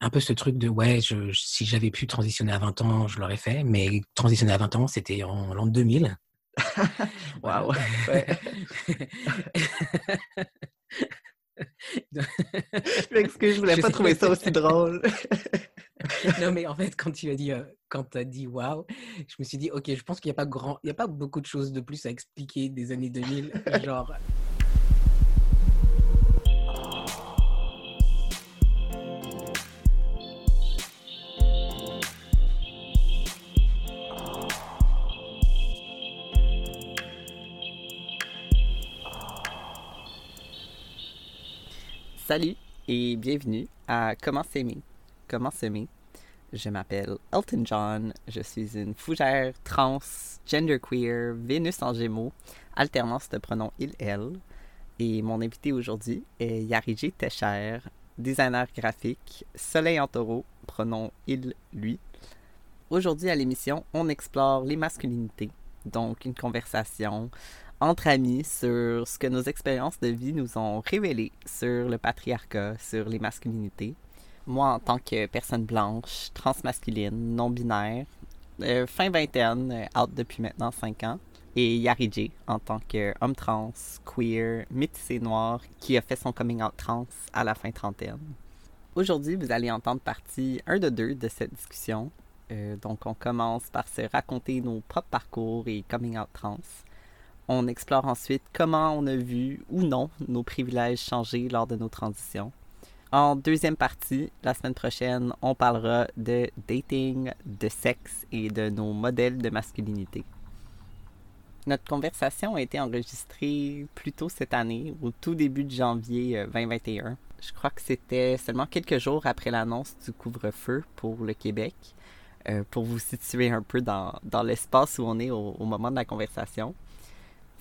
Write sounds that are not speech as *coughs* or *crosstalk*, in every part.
un peu ce truc de ouais, je, si j'avais pu transitionner à 20 ans, je l'aurais fait, mais transitionner à 20 ans, c'était en l'an 2000. *laughs* Waouh! je *laughs* m'excuse, je voulais pas trouver ça aussi drôle. *laughs* non, mais en fait, quand tu as dit, euh, quand as dit waouh, je me suis dit, ok, je pense qu'il n'y a pas grand, il y a pas beaucoup de choses de plus à expliquer des années 2000, genre. Salut et bienvenue à Comment s'aimer. Comment s'aimer? Je m'appelle Elton John, je suis une fougère trans, genderqueer, Vénus en gémeaux, alternance de pronoms il-elle. Et mon invité aujourd'hui est Yariji Techer, designer graphique, soleil en taureau, pronom il-lui. Aujourd'hui à l'émission, on explore les masculinités, donc une conversation entre amis sur ce que nos expériences de vie nous ont révélé sur le patriarcat, sur les masculinités. Moi, en tant que personne blanche, transmasculine, non-binaire, euh, fin vingtaine, euh, out depuis maintenant 5 ans, et Yari en tant qu'homme trans, queer, métissé noir, qui a fait son coming out trans à la fin trentaine. Aujourd'hui, vous allez entendre partie 1 de 2 de cette discussion. Euh, donc, on commence par se raconter nos propres parcours et coming out trans. On explore ensuite comment on a vu ou non nos privilèges changer lors de nos transitions. En deuxième partie, la semaine prochaine, on parlera de dating, de sexe et de nos modèles de masculinité. Notre conversation a été enregistrée plus tôt cette année, au tout début de janvier 2021. Euh, Je crois que c'était seulement quelques jours après l'annonce du couvre-feu pour le Québec, euh, pour vous situer un peu dans, l'espace où on est au moment de la conversation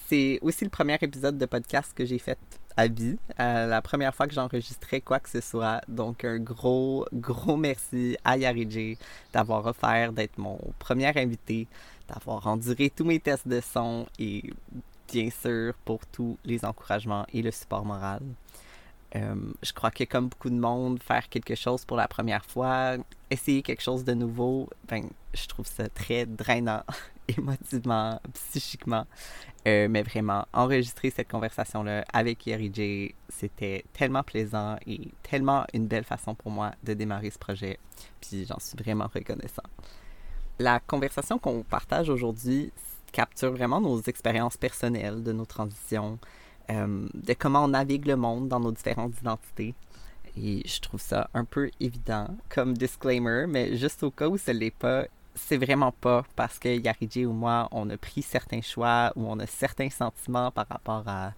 c'est aussi le premier épisode de podcast que j'ai fait à vie. Euh, la première fois que j'enregistrais quoi que ce soit. Donc, un gros, gros merci à Yariji d'avoir offert d'être mon premier invité, d'avoir enduré tous mes tests de son et bien sûr pour tous les encouragements et le support moral. Euh, je crois que comme beaucoup de monde, faire quelque chose pour la première fois, essayer quelque chose de nouveau, ben, je trouve ça très drainant *laughs* émotivement, psychiquement. Euh, mais vraiment, enregistrer cette conversation-là avec Yeri c'était tellement plaisant et tellement une belle façon pour moi de démarrer ce projet. Puis j'en suis vraiment reconnaissant. La conversation qu'on partage aujourd'hui capture vraiment nos expériences personnelles de nos transitions, euh, de comment on navigue le monde dans nos différentes identités. Et je trouve ça un peu évident comme disclaimer, mais juste au cas où ce l'est pas, c'est vraiment pas parce que Yariji ou moi, on a pris certains choix ou on a certains sentiments par rapport à,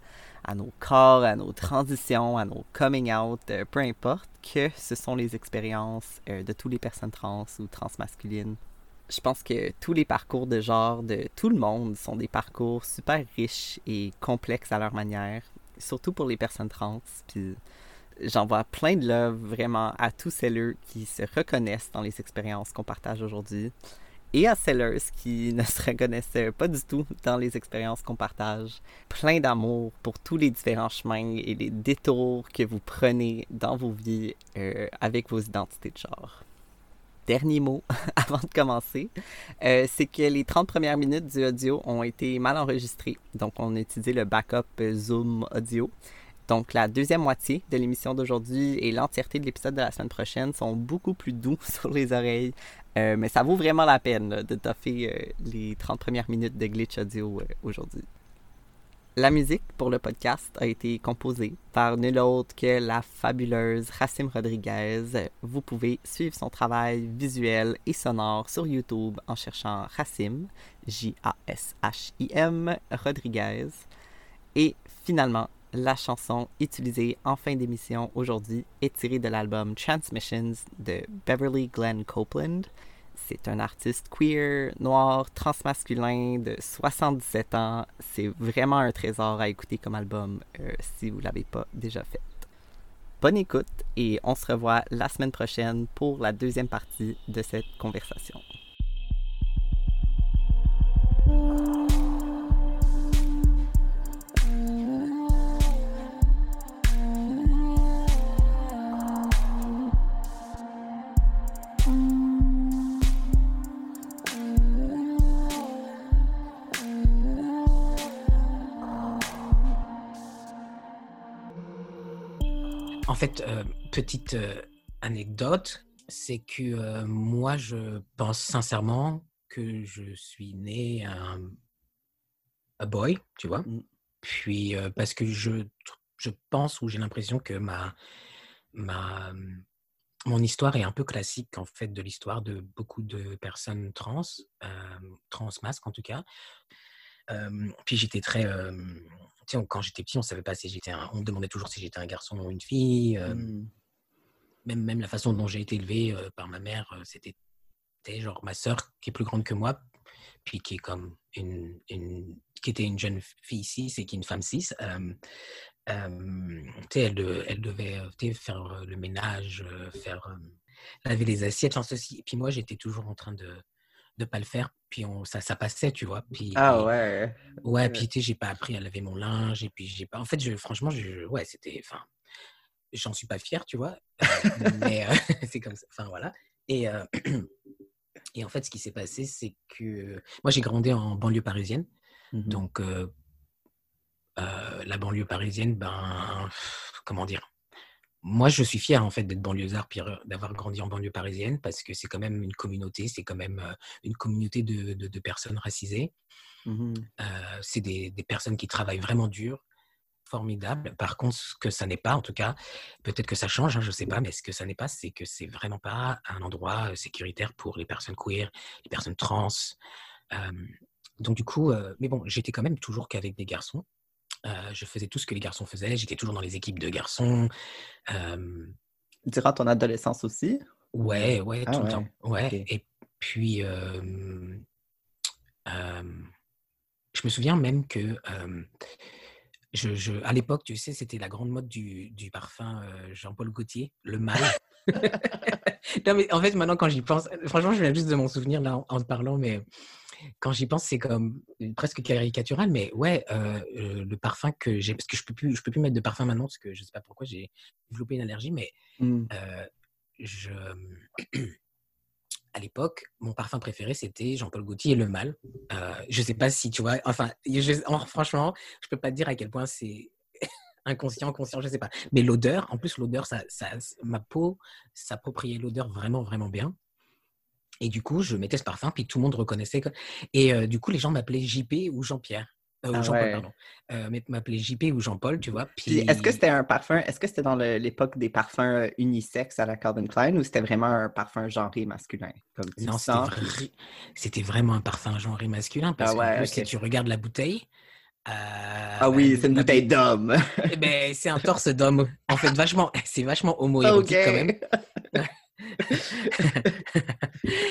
nos corps, à nos transitions, à nos coming out, euh, peu importe, que ce sont les expériences euh, de toutes les personnes trans ou transmasculines. Je pense que tous les parcours de genre de tout le monde sont des parcours super riches et complexes à leur manière, surtout pour les personnes trans. Puis j'envoie plein de love vraiment à tous celles qui se reconnaissent dans les expériences qu'on partage aujourd'hui et à celles qui *laughs* ne se reconnaissent pas du tout dans les expériences qu'on partage. Plein d'amour pour tous les différents chemins et les détours que vous prenez dans vos vies euh, avec vos identités de genre. Dernier mot *laughs* avant de commencer, euh, c'est que les 30 premières minutes du audio ont été mal enregistrées. Donc, on a utilisé le backup Zoom audio. Donc, la deuxième moitié de l'émission d'aujourd'hui et l'entièreté de l'épisode de la semaine prochaine sont beaucoup plus doux *laughs* sur les oreilles. Euh, mais ça vaut vraiment la peine de toffer euh, les 30 premières minutes de glitch audio euh, aujourd'hui. La musique pour le podcast a été composée par nul autre que la fabuleuse Racim Rodriguez. Vous pouvez suivre son travail visuel et sonore sur YouTube en cherchant Racim, J-A-S-H-I-M, Rodriguez. Et finalement, la chanson utilisée en fin d'émission aujourd'hui est tirée de l'album Transmissions de Beverly Glenn Copeland. C'est un artiste queer, noir, transmasculin de 77 ans. C'est vraiment un trésor à écouter comme album euh, si vous ne l'avez pas déjà fait. Bonne écoute et on se revoit la semaine prochaine pour la deuxième partie de cette conversation. En fait, euh, petite euh, anecdote, c'est que euh, moi, je pense sincèrement que je suis né un, un boy, tu vois. Mmh. Puis, parce que je, je pense ou j'ai l'impression que ma, ma, mon histoire est un peu classique, en fait, de l'histoire de beaucoup de personnes trans, euh, trans masques en tout cas. Euh, puis j'étais très. euh, tu sais, quand j'étais petit, on savait pas si j'étais un. On me demandait toujours si j'étais un garçon ou une fille. euh, Mm. même, même la façon dont j'ai été élevé par ma mère, c'était c'était genre ma sœur qui est plus grande que moi, puis qui est comme une, une qui était une jeune fille cis et qui est une femme cis. Euh, elle, de- elle devait faire le ménage, faire laver les assiettes, enfin ceci. Et puis moi, j'étais toujours en train de de pas le faire, puis on, ça, ça passait, tu vois. Puis, Ah ouais. Ouais, Ouais. puis tu sais, j'ai pas appris à laver mon linge, et puis j'ai pas. En fait, je, franchement, je, ouais, c'était. Enfin, j'en suis pas fier, tu vois. mais euh, *laughs* c'est comme ça. Enfin, voilà. Et, euh, et en fait, ce qui s'est passé, c'est que moi, j'ai grandi en banlieue parisienne. Mhm. Donc, euh, euh, la banlieue parisienne, ben, comment dire? Moi, je suis fier en fait d'être banlieusard, puis euh, d'avoir grandi en banlieue parisienne, parce que c'est quand même une communauté, c'est quand même euh, une communauté de, de- de personnes racisées. Euh, c'est des, des personnes qui travaillent vraiment dur, formidable. Par contre, ce que ça n'est pas, en tout cas, peut-être que ça change, hein, je ne sais pas, mais ce que ça n'est pas, c'est que c'est vraiment pas un endroit sécuritaire pour les personnes queer, les personnes trans. Euh, donc du coup, euh, mais bon, j'étais quand même toujours qu'avec des garçons. Euh, je faisais tout ce que les garçons faisaient. J'étais toujours dans les équipes de garçons. Euh, Durant ton adolescence aussi? Ouais, ouais, Ah tout le temps. Ouais. Et puis, euh, je me souviens même que je, je- à l'époque, tu sais, c'était la grande mode du, du parfum euh, Jean-Paul Gaultier, le mâle. *laughs* Non, mais en fait, maintenant, quand j'y pense, franchement, je viens juste de m'en souvenir là en, en te parlant, mais quand j'y pense, c'est comme presque caricatural. Mais ouais, euh, euh, le parfum que j'ai, parce que je peux plus, je peux plus mettre de parfum maintenant parce que je sais pas pourquoi j'ai développé une allergie, mais Mm. euh, je, *clears throat* à l'époque, mon parfum préféré, c'était Jean-Paul Gaultier, Le Mal. Euh, je sais pas si tu vois, enfin, je- en- franchement, je peux pas te dire à quel point c'est *laughs* inconscient, conscient, je sais pas. Mais l'odeur, en plus, l'odeur, ça, ça, ma peau s'appropriait l'odeur vraiment, vraiment bien. Et du coup, je mettais ce parfum, puis tout le monde reconnaissait. que- Et euh, du coup, les gens m'appelaient JP ou Jean-Pierre. Euh, ou Ah Jean-Paul, ouais. pardon. Euh, JP ou Jean-Paul, tu vois. Puis est-ce que c'était un parfum, est-ce que c'était dans l'époque des parfums euh, unisexes à la Calvin Klein ou c'était vraiment un parfum genré masculin? Comme Non, c'était vra- vraiment un parfum genré masculin parce Ah plus, si tu regardes la bouteille, euh, Ah oui, c'est une bouteille d'homme. *laughs* eh ben, c'est un torse d'homme. En fait, vachement, *laughs* c'est vachement homo-érotique quand même. *laughs*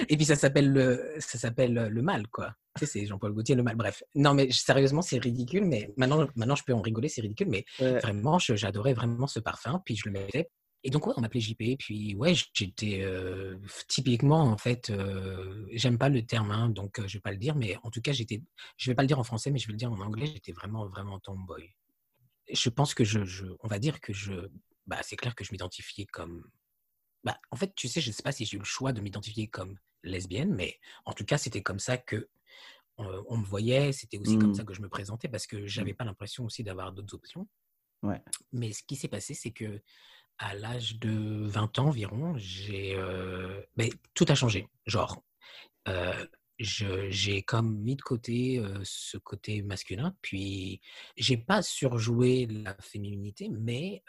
Et puis ça s'appelle le, ça s'appelle le mal, quoi. Tu sais, c'est Jean-Paul Gaultier, le mal. Bref. Non, mais sérieusement, c'est ridicule. Mais maintenant, maintenant, je peux en rigoler, c'est ridicule. Mais Ouais. vraiment, j'adorais vraiment ce parfum. Puis je le mettais. Et donc, ouais, on m'appelait JP. Puis, ouais, j'étais euh, typiquement, en fait, euh, j'aime pas le terme, hein, donc euh, je vais pas le dire. Mais en tout cas, j'étais, je vais pas le dire en français, mais je vais le dire en anglais. J'étais vraiment, vraiment tomboy. Je pense que je, je- on va dire que je, bah, c'est clair que je m'identifiais comme bah, en fait, tu sais, je ne sais pas si j'ai eu le choix de m'identifier comme lesbienne, mais en tout cas, c'était comme ça que on me voyait, c'était aussi comme Mm. ça que je me présentais parce que j'avais pas l'impression aussi d'avoir d'autres options. Ouais. Mais ce qui s'est passé, c'est que à l'âge de 20 ans environ, j'ai euh, ben, tout a changé. Genre, euh, je- j'ai comme mis de côté euh, ce côté masculin, puis j'ai pas surjoué la féminité, mais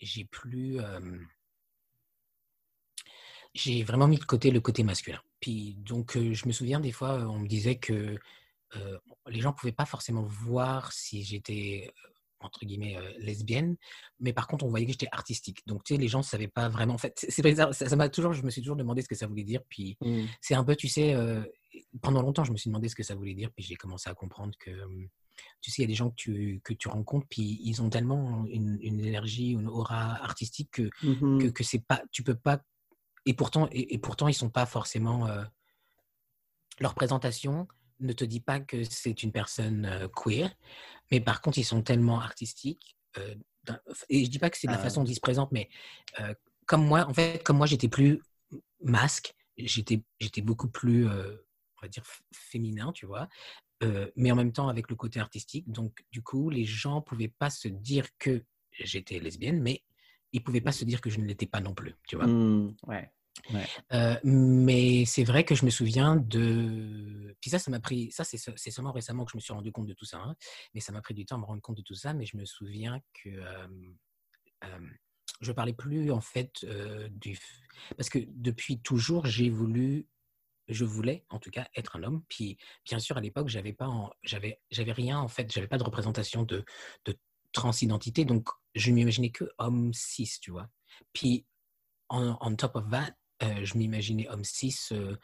j'ai plus j'ai vraiment mis de côté le côté masculin. Puis donc, euh, je me souviens des fois, euh, on me disait que euh, les gens pouvaient pas forcément voir si j'étais entre guillemets euh, lesbienne, mais par contre, on voyait que j'étais artistique. Donc, tu sais, les gens ne savaient pas vraiment. En fait, c'est bizarre. Ça m'a toujours, je me suis toujours demandé ce que ça voulait dire. Puis Mm. c'est un peu, tu sais, pendant longtemps, je me suis demandé ce que ça voulait dire. Puis j'ai commencé à comprendre que, euh, tu sais, il y a des gens que tu, que tu rencontres, puis ils ont tellement une, une énergie, une aura artistique que Mhm. que, que c'est pas, tu peux pas, et pourtant, et, et pourtant ils sont pas forcément, euh, leur présentation ne te dit pas que c'est une personne euh, queer, mais par contre ils sont tellement artistiques, euh, et je dis pas que c'est de la façon dont ils se présentent, mais comme moi, en fait, comme moi j'étais plus masque, j'étais, j'étais beaucoup plus, on va dire, féminin, tu vois, mais en même temps avec le côté artistique, donc du coup les gens pouvaient pas se dire que j'étais lesbienne, mais il pouvait pas se dire que je ne l'étais pas non plus, tu vois. Mmh, ouais. Euh, mais c'est vrai que je me souviens de. Puis ça, ça m'a pris. Ça, c'est seulement récemment que je me suis rendu compte de tout ça. Hein. Mais ça m'a pris du temps à me rendre compte de tout ça. Mais je me souviens que euh, euh, je parlais plus en fait du. Parce que depuis toujours, j'ai voulu. Je voulais, en tout cas, être un homme. Puis, bien sûr, à l'époque, j'avais pas, j'avais, j'avais rien en fait. J'avais pas de représentation de, de transidentité. Donc, je m'imaginais que homme cis, tu vois. Puis, on, on top of that, euh, je m'imaginais homme cis, euh,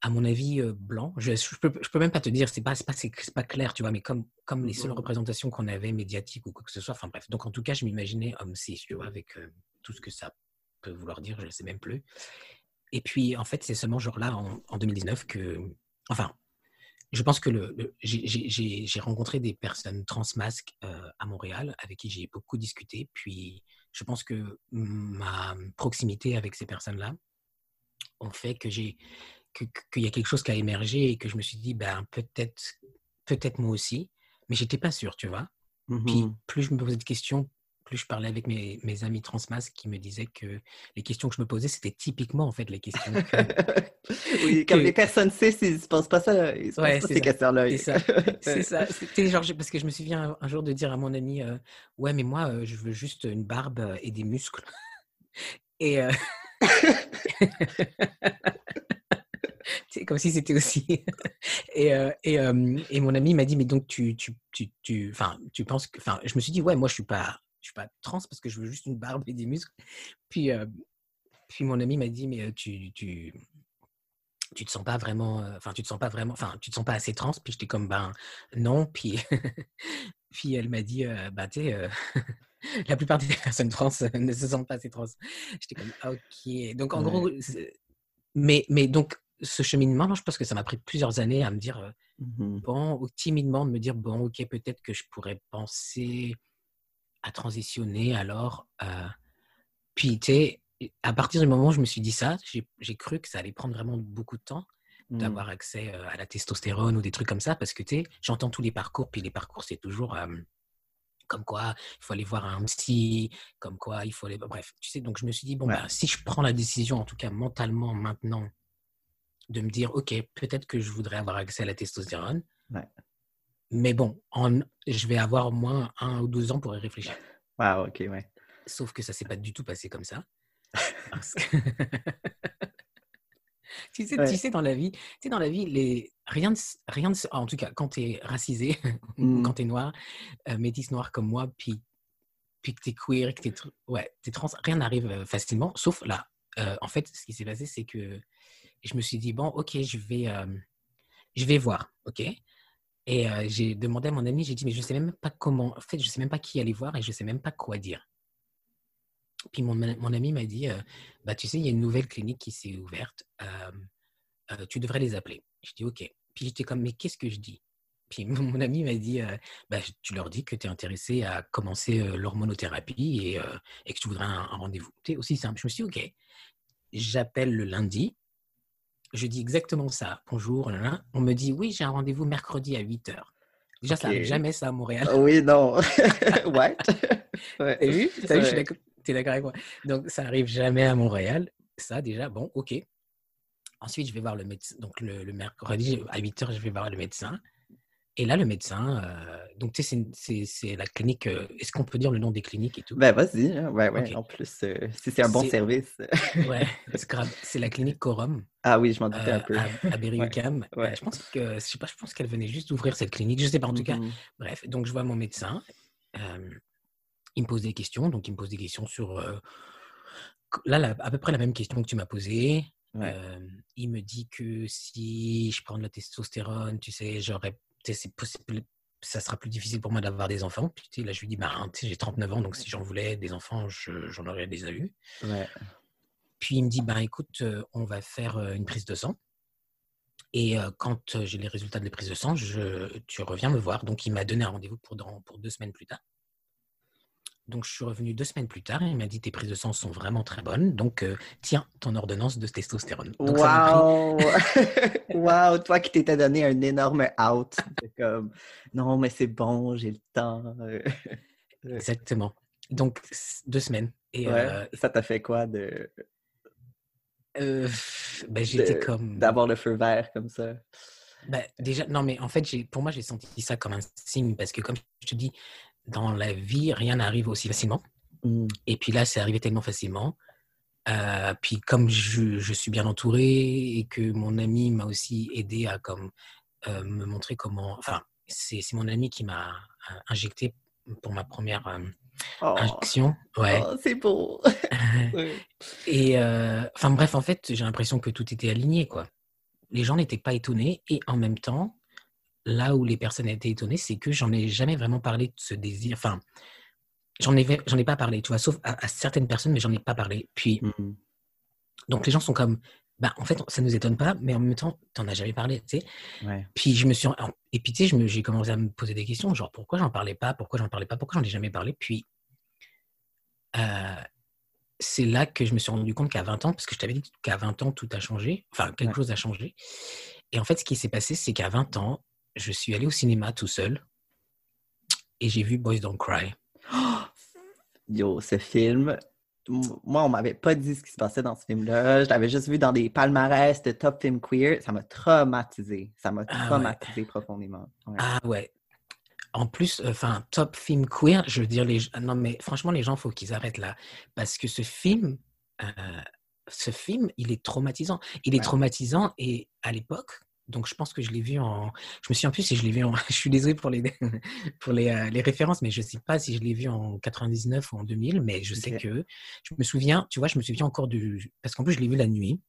à mon avis, euh, blanc. Je ne peux, je peux, même pas te dire, c'est pas, pas, pas clair, tu vois, mais comme, comme les seules représentations qu'on avait médiatiques ou quoi que ce soit, enfin bref. Donc en tout cas, je m'imaginais homme cis, tu vois, avec tout ce que ça peut vouloir dire, je ne sais même plus. Et puis, en fait, c'est seulement genre-là, en, 2019, que. Enfin, je pense que le, j'ai rencontré des personnes transmasques à Montréal avec qui j'ai beaucoup discuté. Puis, je pense que ma proximité avec ces personnes-là ont fait que j'ai qu'il y a quelque chose qui a émergé et que je me suis dit ben peut-être peut-être moi aussi. Mais j'étais pas sûr tu vois. Puis mmh plus je me posais de questions plus je parlais avec mes, mes amis transmas qui me disaient que les questions que je me posais, c'était typiquement en fait les questions. *laughs* oui, comme les personnes cis, ils ne pensent pas ça, ils se pas ces questions-là. C'est ça. c'est ça. C'était genre, parce que je me souviens un, jour de dire à mon ami, euh, ouais, mais moi, euh, je veux juste une barbe euh, et des muscles. et. *laughs* c'est comme si c'était aussi. et, et, et, mon ami m'a dit, mais donc tu, tu, tu, tu, tu penses que. Enfin, je me suis dit, ouais, moi je suis pas je suis pas trans parce que je veux juste une barbe et des muscles. Puis, euh, puis mon ami m'a dit, mais tu, tu, tu te sens pas vraiment, enfin, tu te sens pas vraiment, enfin, tu te sens pas assez trans. Puis j'étais comme, ben non. Puis, *laughs* puis elle m'a dit, bah, tu sais, *laughs* la plupart des personnes trans ne se sentent pas assez trans. J'étais comme, «Ah, ok. Donc en gros, mais, mais donc ce cheminement, je pense que ça m'a pris plusieurs années à me dire, mmh bon, ou timidement de me dire, bon, ok, peut-être que je pourrais penser à transitionner alors. Euh, puis, tu sais, à partir du moment où je me suis dit ça, j'ai cru que ça allait prendre vraiment beaucoup de temps mmh. d'avoir accès euh, à la testostérone ou des trucs comme ça, parce que, tu sais, j'entends tous les parcours, puis les parcours, c'est toujours euh, comme quoi il faut aller voir un psy, comme quoi il faut aller... Bref, tu sais, donc je me suis dit, bon, bah, si je prends la décision, en tout cas mentalement maintenant, de me dire, OK, peut-être que je voudrais avoir accès à la testostérone, ouais. Mais bon, en, je vais avoir au moins un ou deux ans pour y réfléchir. Ah, ok, ouais. Sauf que ça s'est pas du tout passé comme ça. *laughs* *laughs* tu, sais, tu sais, dans la vie, tu sais, dans la vie, les... rien, de, rien de... en tout cas, quand tu es racisé, *laughs* mmh. quand tu es noir, euh, métis noir comme moi, puis, puis que tu es queer, que tu es, ouais, es trans, rien n'arrive euh, facilement, sauf là. Euh, en fait, ce qui s'est passé, c'est que je me suis dit, bon, ok, je vais, je vais voir, ok? Et j'ai demandé à mon ami, j'ai dit, mais je ne sais même pas comment, en fait, je ne sais même pas qui aller voir et je ne sais même pas quoi dire. Puis mon, mon ami m'a dit, bah, tu sais, il y a une nouvelle clinique qui s'est ouverte, tu devrais les appeler. Je dis, OK. Puis j'étais comme, mais qu'est-ce que je dis? Puis *laughs* mon, ami m'a dit, bah, tu leur dis que tu es intéressé à commencer l'hormonothérapie et, et, que tu voudrais un, un rendez-vous. C'est aussi simple. Je me suis dit, OK. J'appelle le lundi je dis exactement ça. Bonjour, on me dit oui, j'ai un rendez-vous mercredi à 8 h. Déjà, ça n'arrive jamais ça à Montréal. Oui, non. *laughs* *laughs* What? T'as vu? T'as vu? es d'accord avec moi. Donc, ça n'arrive jamais à Montréal. Ça, déjà, bon, OK. Ensuite, je vais voir le médecin. Donc, le, le mercredi à 8 h, je vais voir le médecin. Et là, le médecin, euh, donc tu sais, c'est la clinique. Euh, est-ce qu'on peut dire le nom des cliniques et tout? Ben, vas-y. Hein, ouais, ouais. En plus, euh, si c'est un bon service. ouais, *laughs* c'est la clinique Corum. Ah oui, je m'en doutais un peu. À, à *laughs* Berry-UQAM. Ouais, je pense que, je sais pas, je pense qu'elle venait juste d'ouvrir cette clinique. Je sais pas, en tout cas. Mm-hmm. Bref, donc je vois mon médecin. il me pose des questions. Donc, il me pose des questions sur. là, à peu près la même question que tu m'as posée. il me dit que si je prends de la testostérone, tu sais, j'aurais c'est possible, ça sera plus difficile pour moi d'avoir des enfants. Puis là, je lui dis, bah, j'ai 39 ans, donc si j'en voulais des enfants, j'en aurais déjà eu. Puis il me dit, bah, écoute, euh, on va faire euh, une prise de sang. Et euh, quand j'ai les résultats de la prise de sang, je, tu reviens me voir. Donc il m'a donné un rendez-vous pour, pour deux semaines plus tard. Donc, je suis revenu deux semaines plus tard et il m'a dit tes prises de sang sont vraiment très bonnes. Donc, euh, tiens, ton ordonnance de testostérone. Waouh! *laughs* Waouh! Toi qui t'étais donné un énorme out. comme, non, mais c'est bon, j'ai le temps. Exactement. donc deux semaines. Et Ouais. euh, Ça t'a fait quoi de euh, ben, j'étais comme. d'avoir le feu vert comme ça? Ben, déjà, non, mais en fait, pour moi, j'ai senti ça comme un signe parce que, comme je te dis, dans la vie, rien n'arrive aussi facilement. Mm. Et puis là, c'est arrivé tellement facilement. Euh, puis comme je, je suis bien entouré et que mon ami m'a aussi aidé à comme, euh, me montrer comment... Enfin, c'est c'est mon ami qui m'a euh, injecté pour ma première euh, Oh, injection. Ouais. oh, c'est beau! *laughs* Et enfin bref, en fait, j'ai l'impression que tout était aligné, quoi. Les gens n'étaient pas étonnés et en même temps, là où les personnes étaient étonnées, c'est que j'en ai jamais vraiment parlé de ce désir. Enfin, j'en ai, j'en ai pas parlé, tu vois, sauf à, à certaines personnes, mais j'en ai pas parlé. Puis, Mm. donc les gens sont comme, bah en fait, ça nous étonne pas, mais en même temps, t'en as jamais parlé, tu sais. Ouais. Puis je me suis, et puis tu sais, j'ai commencé à me poser des questions, genre pourquoi j'en parlais pas, pourquoi j'en parlais pas, pourquoi j'en ai jamais parlé? Puis euh, c'est là que je me suis rendu compte qu'à 20 ans, parce que je t'avais dit qu'à 20 ans tout a changé, enfin quelque Ouais. chose a changé. Et en fait, ce qui s'est passé, c'est qu'à 20 ans, je suis allé au cinéma tout seul et j'ai vu Boys Don't Cry. *gasps* Yo, ce film, moi, on m'avait pas dit ce qui se passait dans ce film-là. Je l'avais juste vu dans des palmarès de top film queer. Ça m'a traumatisé. Ça m'a Ah ouais. traumatisé profondément. Ouais. Ah ouais. En plus, enfin, top film queer, je veux dire, les... non, mais franchement, les gens, faut qu'ils arrêtent là. Parce que ce film, euh, ce film, il est traumatisant. Il est Ouais. traumatisant et à l'époque, donc je pense que je l'ai vu en. Je me souviens plus si je l'ai vu en. *laughs* je suis désolé pour les, *laughs* pour les, euh, les références, mais je sais pas si je l'ai vu en 99 ou en 2000, mais je sais que. Je me souviens, tu vois, je me souviens encore du. Parce qu'en plus, je l'ai vu la nuit.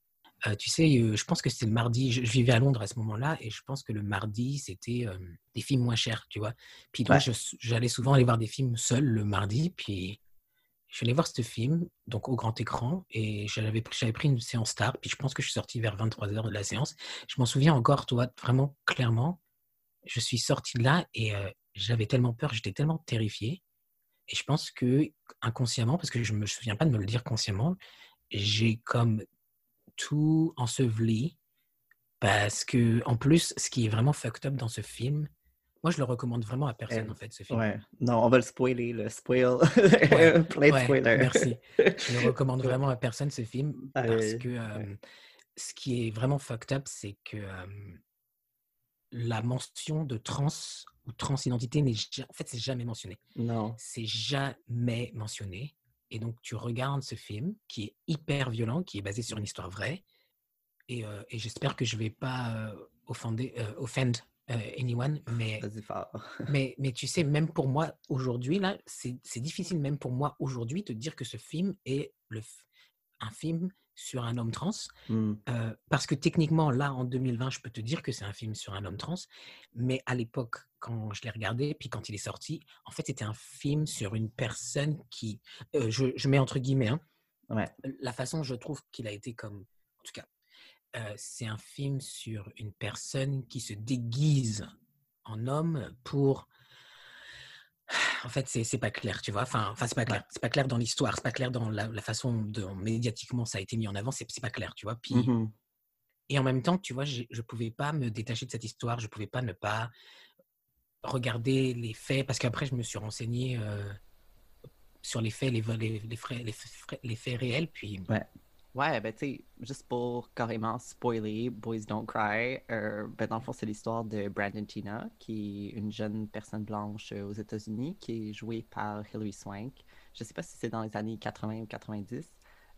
Euh, tu sais, euh, je pense que c'était le mardi. Je, je vivais à Londres à ce moment-là et je pense que le mardi, c'était des films moins chers, tu vois. Puis donc, Ouais. j'allais souvent aller voir des films seul le mardi. Puis je suis allé voir ce film, donc au grand écran, et j'avais pris, une séance tard. Puis je pense que je suis sorti vers 23h de la séance. Je m'en souviens encore, toi, vraiment clairement. Je suis sorti de là et euh, j'avais tellement peur, j'étais tellement terrifié. Et je pense que inconsciemment, parce que je me souviens pas de me le dire consciemment, j'ai comme tout enseveli parce que en plus, ce qui est vraiment fucked up dans ce film, moi je le recommande vraiment à personne Euh, en fait ce film. Ouais. Non, on va le spoiler, le spoil. Ouais, *laughs* Plein de Ouais, spoilers. merci. Je le recommande *laughs* vraiment à personne ce film parce que euh, ce qui est vraiment fucked up, c'est que euh, la mention de trans ou transidentité n'est en fait c'est jamais mentionné. Non. C'est jamais mentionné. Et donc tu regardes ce film qui est hyper violent, qui est basé sur une histoire vraie. Et, euh, et j'espère que je vais pas euh, offender, euh, offend euh, anyone, mais fort. *laughs* mais, mais tu sais, même pour moi, aujourd'hui, là, c'est difficile, même pour moi, aujourd'hui, de dire que ce film est le, un film sur un homme trans. Hmm. euh, parce que techniquement, là, en 2020, je peux te dire que c'est un film sur un homme trans. Mais à l'époque, quand je l'ai regardé, puis quand il est sorti, en fait, c'était un film sur une personne qui... euh, je, je mets entre guillemets, hein, Ouais. la façon, je trouve qu'il a été comme... En tout cas, euh, c'est un film sur une personne qui se déguise en homme pour... En fait, c'est pas clair, tu vois. Enfin, enfin c'est pas clair. C'est pas clair dans l'histoire. C'est pas clair dans la, la façon dont médiatiquement ça a été mis en avant. C'est pas clair, tu vois. Puis, Mhm. et en même temps, tu vois, je pouvais pas me détacher de cette histoire. Je pouvais pas ne pas regarder les faits parce qu'après, je me suis renseigné euh, sur les faits, les, les, les, frais- les faits réels. Puis, Ouais, ben tu sais, juste pour carrément spoiler Boys Don't Cry, euh, ben dans le fond, c'est l'histoire de Brandon Tina, qui est une jeune personne blanche euh, aux États-Unis, qui est jouée par Hilary Swank. Je sais pas si c'est dans les années 80 ou 90.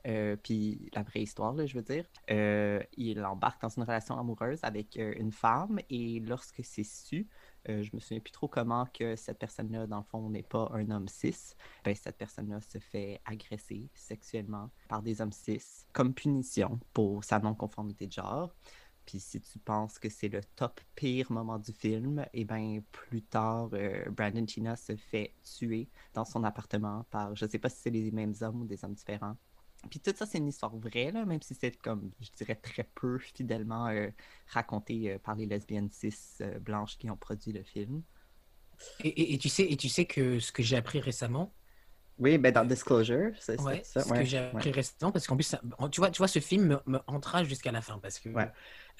Euh, puis la vraie histoire, là, je veux dire. Euh, il embarque dans une relation amoureuse avec euh, une femme et lorsque c'est su, euh, je me souviens plus trop comment que cette personne-là, dans le fond, n'est pas un homme cis, ben, cette personne-là se fait agresser sexuellement par des hommes cis comme punition pour sa non-conformité de genre. Puis si tu penses que c'est le top pire moment du film, et ben plus tard, euh, Brandon Tina se fait tuer dans son appartement par, je sais pas si c'est les mêmes hommes ou des hommes différents. Puis tout ça, c'est une histoire vraie, là, même si c'est comme, je dirais, très peu fidèlement euh, raconté euh, par les lesbiennes cis euh, blanches qui ont produit le film. et, et- et tu sais, et tu sais que ce que j'ai appris récemment, Oui, ben dans Disclosure, c'est ouais, ça. ce ouais, que j'ai ouais. appris récemment, parce qu'en plus, ça- tu, vois, tu vois, ce film me, me hantera jusqu'à la fin. Parce que Ouais.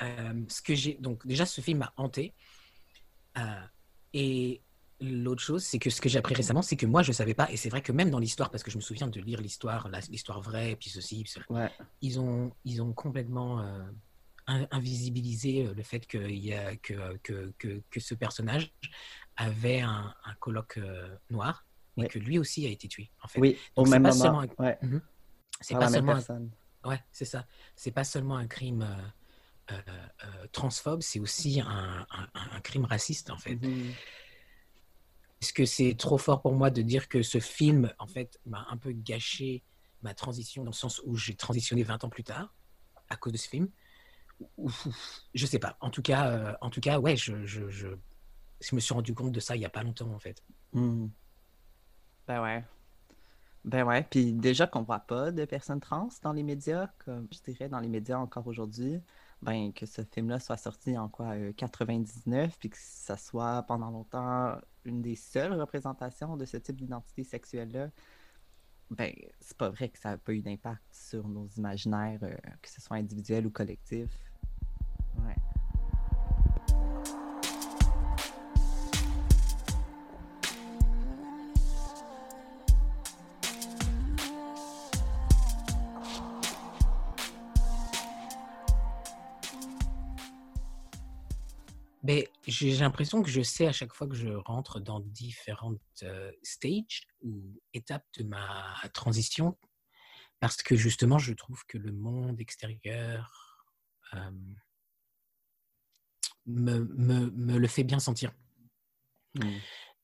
euh, ce que j'ai. Donc, déjà, ce film m'a hanté. Euh, et l'autre chose, c'est que ce que j'ai appris récemment, c'est que moi, je ne savais pas, et c'est vrai que même dans l'histoire, parce que je me souviens de lire l'histoire, l'histoire vraie, puis ceci, puis Ouais. ils, ont, ils ont complètement euh, in- invisibilisé euh, le fait que, y a, que, que, que, que ce personnage avait un, un coloc euh, noir, et Oui. que lui aussi a été tué, en fait. Oui, au Donc, même pas moment. seulement un- Ouais, C'est pas seulement un. Ouais, c'est ça. C'est pas seulement un crime euh, euh, euh, transphobe, c'est aussi un, un- un crime raciste, en fait. Mhm. Est-ce que c'est trop fort pour moi de dire que ce film, en fait, m'a un peu gâché ma transition, dans le sens où j'ai transitionné 20 ans plus tard, à cause de ce film? Je sais pas. En tout cas, euh, en tout cas ouais, je, je, je, je me suis rendu compte de ça il y a pas longtemps, en fait. Mhm. Ben ouais. Ben ouais, puis déjà qu'on voit pas de personnes trans dans les médias, comme je dirais dans les médias encore aujourd'hui, ben que ce film-là soit sorti en quoi, euh, 99, puis que ça soit pendant longtemps une des seules représentations de ce type d'identité sexuelle-là, ben c'est pas vrai que ça a pas eu d'impact sur nos imaginaires, euh, que ce soit individuel ou collectif. Ouais. J'ai l'impression que je sais à chaque fois que je rentre dans différentes euh, stages ou étapes de ma transition, parce que justement, je trouve que le monde extérieur euh, me, me, me le fait bien sentir. Mhm.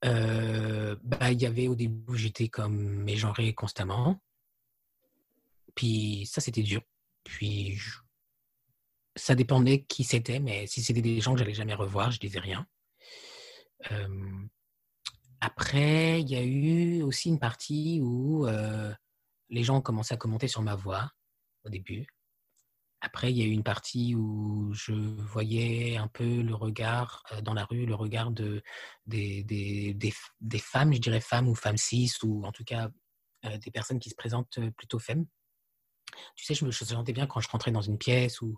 Euh, bah, il y avait au début, j'étais comme mégenré constamment. Puis ça, c'était dur. Puis je- ça dépendait qui c'était, mais si c'était des gens que j'allais jamais revoir, je disais rien. Euh, après, il y a eu aussi une partie où euh, les gens ont commencé à commenter sur ma voix au début. Après, il y a eu une partie où je voyais un peu le regard euh, dans la rue, le regard de, des, des, des, des femmes, je dirais femmes ou femmes cis, ou en tout cas des personnes qui se présentent plutôt femmes. Tu sais, je me sentais bien quand je rentrais dans une pièce ou,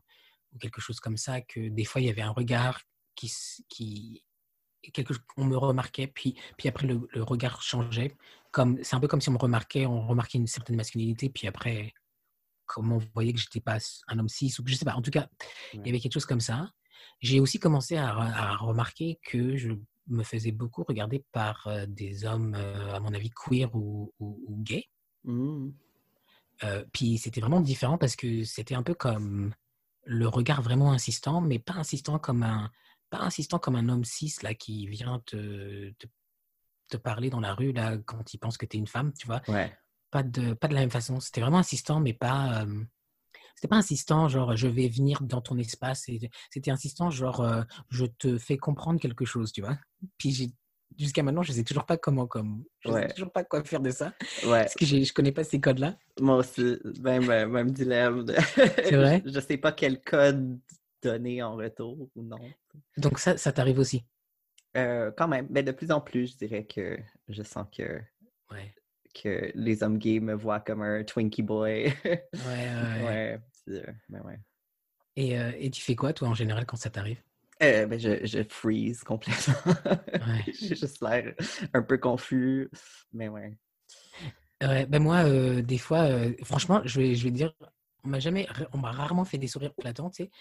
ou quelque chose comme ça, que des fois il y avait un regard qui, qui quelque, on me remarquait, puis, puis après le, le regard changeait. Comme, c'est un peu comme si on me remarquait, on remarquait une certaine masculinité, puis après, comme on voyait que j'étais pas un homme cis, ou je sais pas, en tout cas, il y avait quelque chose comme ça. J'ai aussi commencé à, re- à remarquer que je me faisais beaucoup regarder par euh, des hommes, euh, à mon avis, queer ou, ou, ou gays. Mhm. Euh, puis c'était vraiment différent parce que c'était un peu comme le regard vraiment insistant, mais pas insistant comme un, pas insistant comme un homme cis là qui vient te, te, te parler dans la rue là quand il pense que tu es une femme, tu vois. Ouais. Pas de, pas de la même façon. C'était vraiment insistant, mais pas. euh, c'était pas insistant, genre je vais venir dans ton espace. C'était insistant, genre euh, je te fais comprendre quelque chose, tu vois. Puis j'ai- jusqu'à maintenant, je sais toujours pas comment, comme, je Ouais. sais toujours pas quoi faire de ça, Ouais. parce que je connais pas ces codes-là. Moi aussi, même, euh, même dilemme. de- C'est vrai? Je, *laughs* je sais pas quel code donner en retour ou non. Donc ça, ça t'arrive aussi? Euh, quand même, mais de plus en plus, je dirais que je sens que, Ouais. que les hommes gays me voient comme un Twinkie boy. Ouais, ouais, *laughs* ouais. ben ouais. Et, euh, et tu fais quoi, toi, en général, quand ça t'arrive? Euh, ben je, je freeze complètement. Ouais. *laughs* J'ai juste l'air un peu confus, mais ouais. Ouais, ben moi, euh, des fois, euh, franchement, je vais, je vais dire, on m'a jamais, on m'a rarement fait des sourires éclatants, tu sais.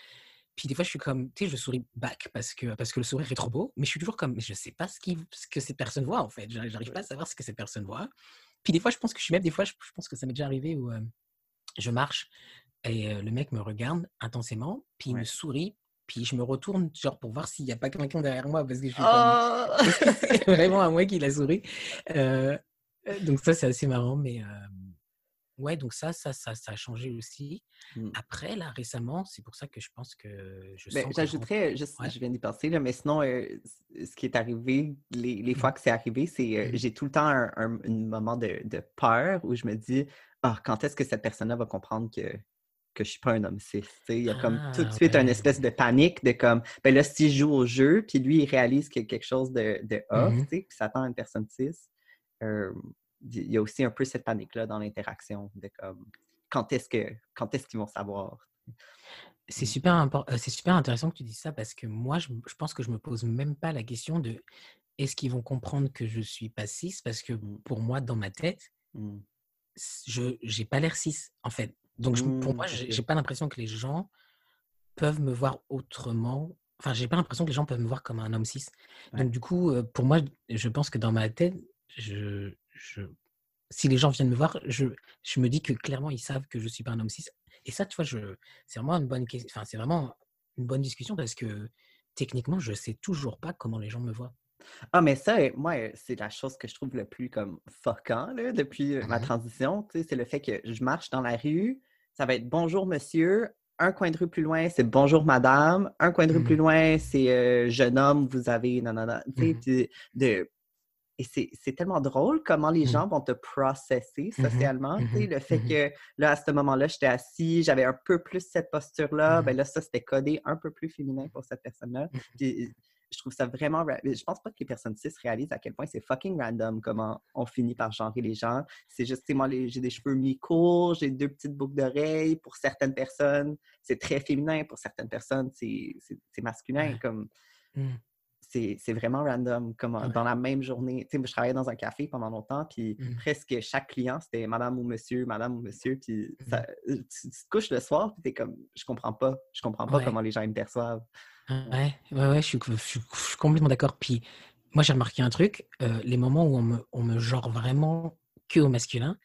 Puis des fois, je suis comme, tu sais, je souris back parce que, parce que le sourire est trop beau, mais je suis toujours comme, je sais pas ce, qui, ce que ces personnes voient, en fait. J'arrive pas à savoir ce que ces personnes voient. Puis des fois, je pense que je suis même, des fois, je, je pense que ça m'est déjà arrivé où euh, je marche et euh, le mec me regarde intensément, puis il Ouais. me sourit, puis je me retourne, genre, pour voir s'il y a pas quelqu'un derrière moi, parce que je suis Oh! *laughs* c'est *laughs* vraiment à moi qu'il a souri. Euh, euh, donc ça, c'est assez marrant, mais euh, ouais, donc ça, ça, ça, ça a changé aussi. Mm. Après, là, récemment, c'est pour ça que je pense que je Ben, je j'ajouterais, Ouais. je viens d'y penser, là, mais sinon, euh, ce qui est arrivé, les, les Mhm. fois que c'est arrivé, c'est euh, Mhm. j'ai tout le temps un, un- un moment de, de peur où je me dis, ah, quand est-ce que cette personne-là va comprendre que, que je suis pas un homme cis? Il y a comme tout de Ah, suite une ouais. espèce de panique de comme, ben là, si je joue au jeu, puis lui, il réalise qu'il y a quelque chose de, de off, tu sais, puis s'attend à une personne cis, euh, il y a aussi un peu cette panique-là dans l'interaction de comme, quand est-ce que, quand est-ce qu'ils vont savoir? C'est super, impor- euh, c'est super intéressant que tu dises ça parce que moi, je, je pense que je me pose même pas la question de est-ce qu'ils vont comprendre que je suis pas cis Parce que pour moi, dans ma tête, s- je j'ai pas l'air cis, en fait. Donc, je- pour Mmh, moi, j'ai pas l'impression que les gens peuvent me voir autrement. Enfin, j'ai pas l'impression que les gens peuvent me voir comme un homme cis. Ouais. Donc, du coup, pour moi, je pense que dans ma tête, je, je, si les gens viennent me voir, je, je me dis que clairement, ils savent que je suis pas un homme cis. Et ça, tu vois, je, c'est vraiment une bonne question. Enfin, c'est vraiment une bonne discussion parce que techniquement, je sais toujours pas comment les gens me voient. Ah, mais ça, euh, moi, euh, c'est la chose que je trouve le plus comme fuckant là, depuis euh, ma transition. C'est le fait que je marche dans la rue, ça va être bonjour monsieur, un coin de rue plus loin, c'est bonjour madame, un coin de rue plus Mhm. loin, c'est euh, jeune homme, vous avez puis de... Et c'est tellement drôle comment les Mhm. gens vont te processer socialement. Le fait que là, à ce moment-là, j'étais assis, j'avais un peu plus cette posture-là, ben là, ça, c'était codé un peu plus féminin pour cette personne-là. Je trouve ça vraiment. ra- Je pense pas que les personnes cis réalisent à quel point c'est fucking random comment on finit par genrer les gens. C'est juste, moi, j'ai des cheveux mi-courts, j'ai deux petites boucles d'oreilles. Pour certaines personnes, c'est très féminin. Pour certaines personnes, c'est masculin. Comme Mhm. c'est vraiment random. Comme Ouais. dans la même journée. Tu sais, je travaillais dans un café pendant longtemps, puis Mhm. presque chaque client, c'était madame ou monsieur, madame ou monsieur. Puis ça- tu, tu te couches le soir, puis t'es comme, je comprends pas. Je comprends pas Ouais. comment les gens me perçoivent. Ouais, ouais, ouais, je suis, je suis- je suis complètement d'accord. Puis, moi, j'ai remarqué un truc, euh, les moments où on me, on me genre vraiment que au masculin,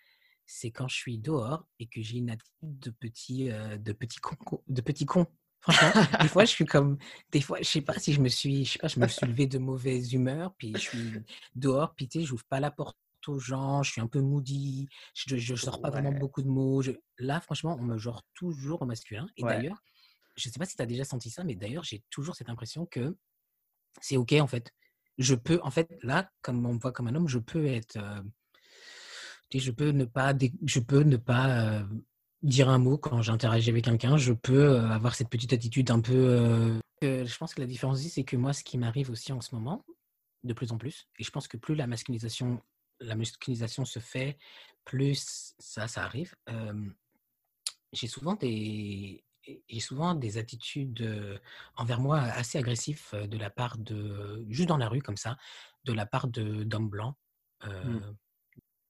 c'est quand je suis dehors et que j'ai une attitude de petit, euh, de petit con, de petit con. Franchement, des fois, je suis comme, des fois, je sais pas si je me suis, je sais pas, je me suis levé de mauvaise humeur, puis je suis dehors, puis tu sais, j'ouvre pas la porte aux gens, je suis un peu moody, je, je sors pas vraiment beaucoup de mots. je- Là, franchement, on me genre toujours au masculin. Et Ouais. d'ailleurs, je sais pas si tu as déjà senti ça, mais d'ailleurs, j'ai toujours cette impression que c'est OK, en fait. Je peux, en fait, là, comme on me voit comme un homme, je peux être. euh, je peux ne pas, je peux ne pas euh, dire un mot quand j'interagis avec quelqu'un. Je peux euh, avoir cette petite attitude un peu. je pense que la différence c'est que moi, ce qui m'arrive aussi en ce moment, de plus en plus, et je pense que plus la masculinisation, la masculinisation se fait, plus ça, ça arrive. j'ai souvent des j'ai souvent des attitudes euh, envers moi assez agressives euh, de la part de juste dans la rue comme ça de la part d'hommes blancs euh, Mm.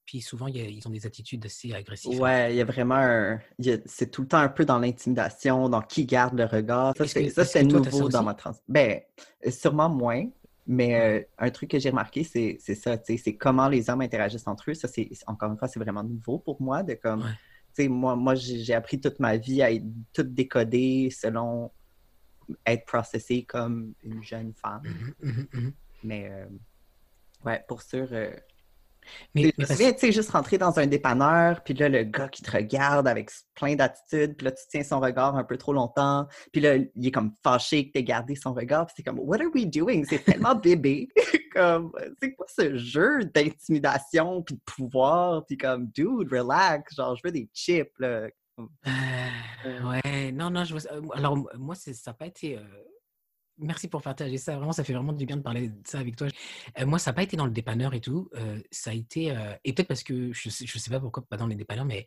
puis souvent il y a- ils ont des attitudes assez agressives Ouais, il y a vraiment C'est tout le temps un peu dans l'intimidation, dans qui garde le regard. Ça, c'est nouveau dans ma trans. Ben, euh, sûrement moins, mais euh, un truc que j'ai remarqué, c'est ça, c'est comment les hommes interagissent entre eux. Ça, c'est encore une fois, c'est vraiment nouveau pour moi de comme. Ouais. Moi, moi j'ai appris toute ma vie à être tout décodé selon être processé comme une jeune femme. Mhm, mhm, mhm. Mais, euh, ouais, pour sûr. euh, mais, mais parce- tu sais, juste rentrer dans un dépanneur, puis là, le gars qui te regarde avec plein d'attitudes, puis là, tu tiens son regard un peu trop longtemps, puis là, il est comme fâché que t'aies gardé son regard, puis c'est comme, what are we doing? C'est tellement *laughs* bébé. *laughs* comme, c'est quoi ce jeu d'intimidation, puis de pouvoir, puis comme, dude, relax, genre, je veux des chips, là. Euh, ouais non non je. Euh, alors moi ça n'a pas été euh, Merci pour partager ça. Vraiment, ça fait vraiment du bien de parler de ça avec toi. Euh, moi, ça n'a pas été dans le dépanneur et tout. Euh, ça a été, euh, et peut-être parce que je sais, je sais pas pourquoi pas dans les dépanneurs, mais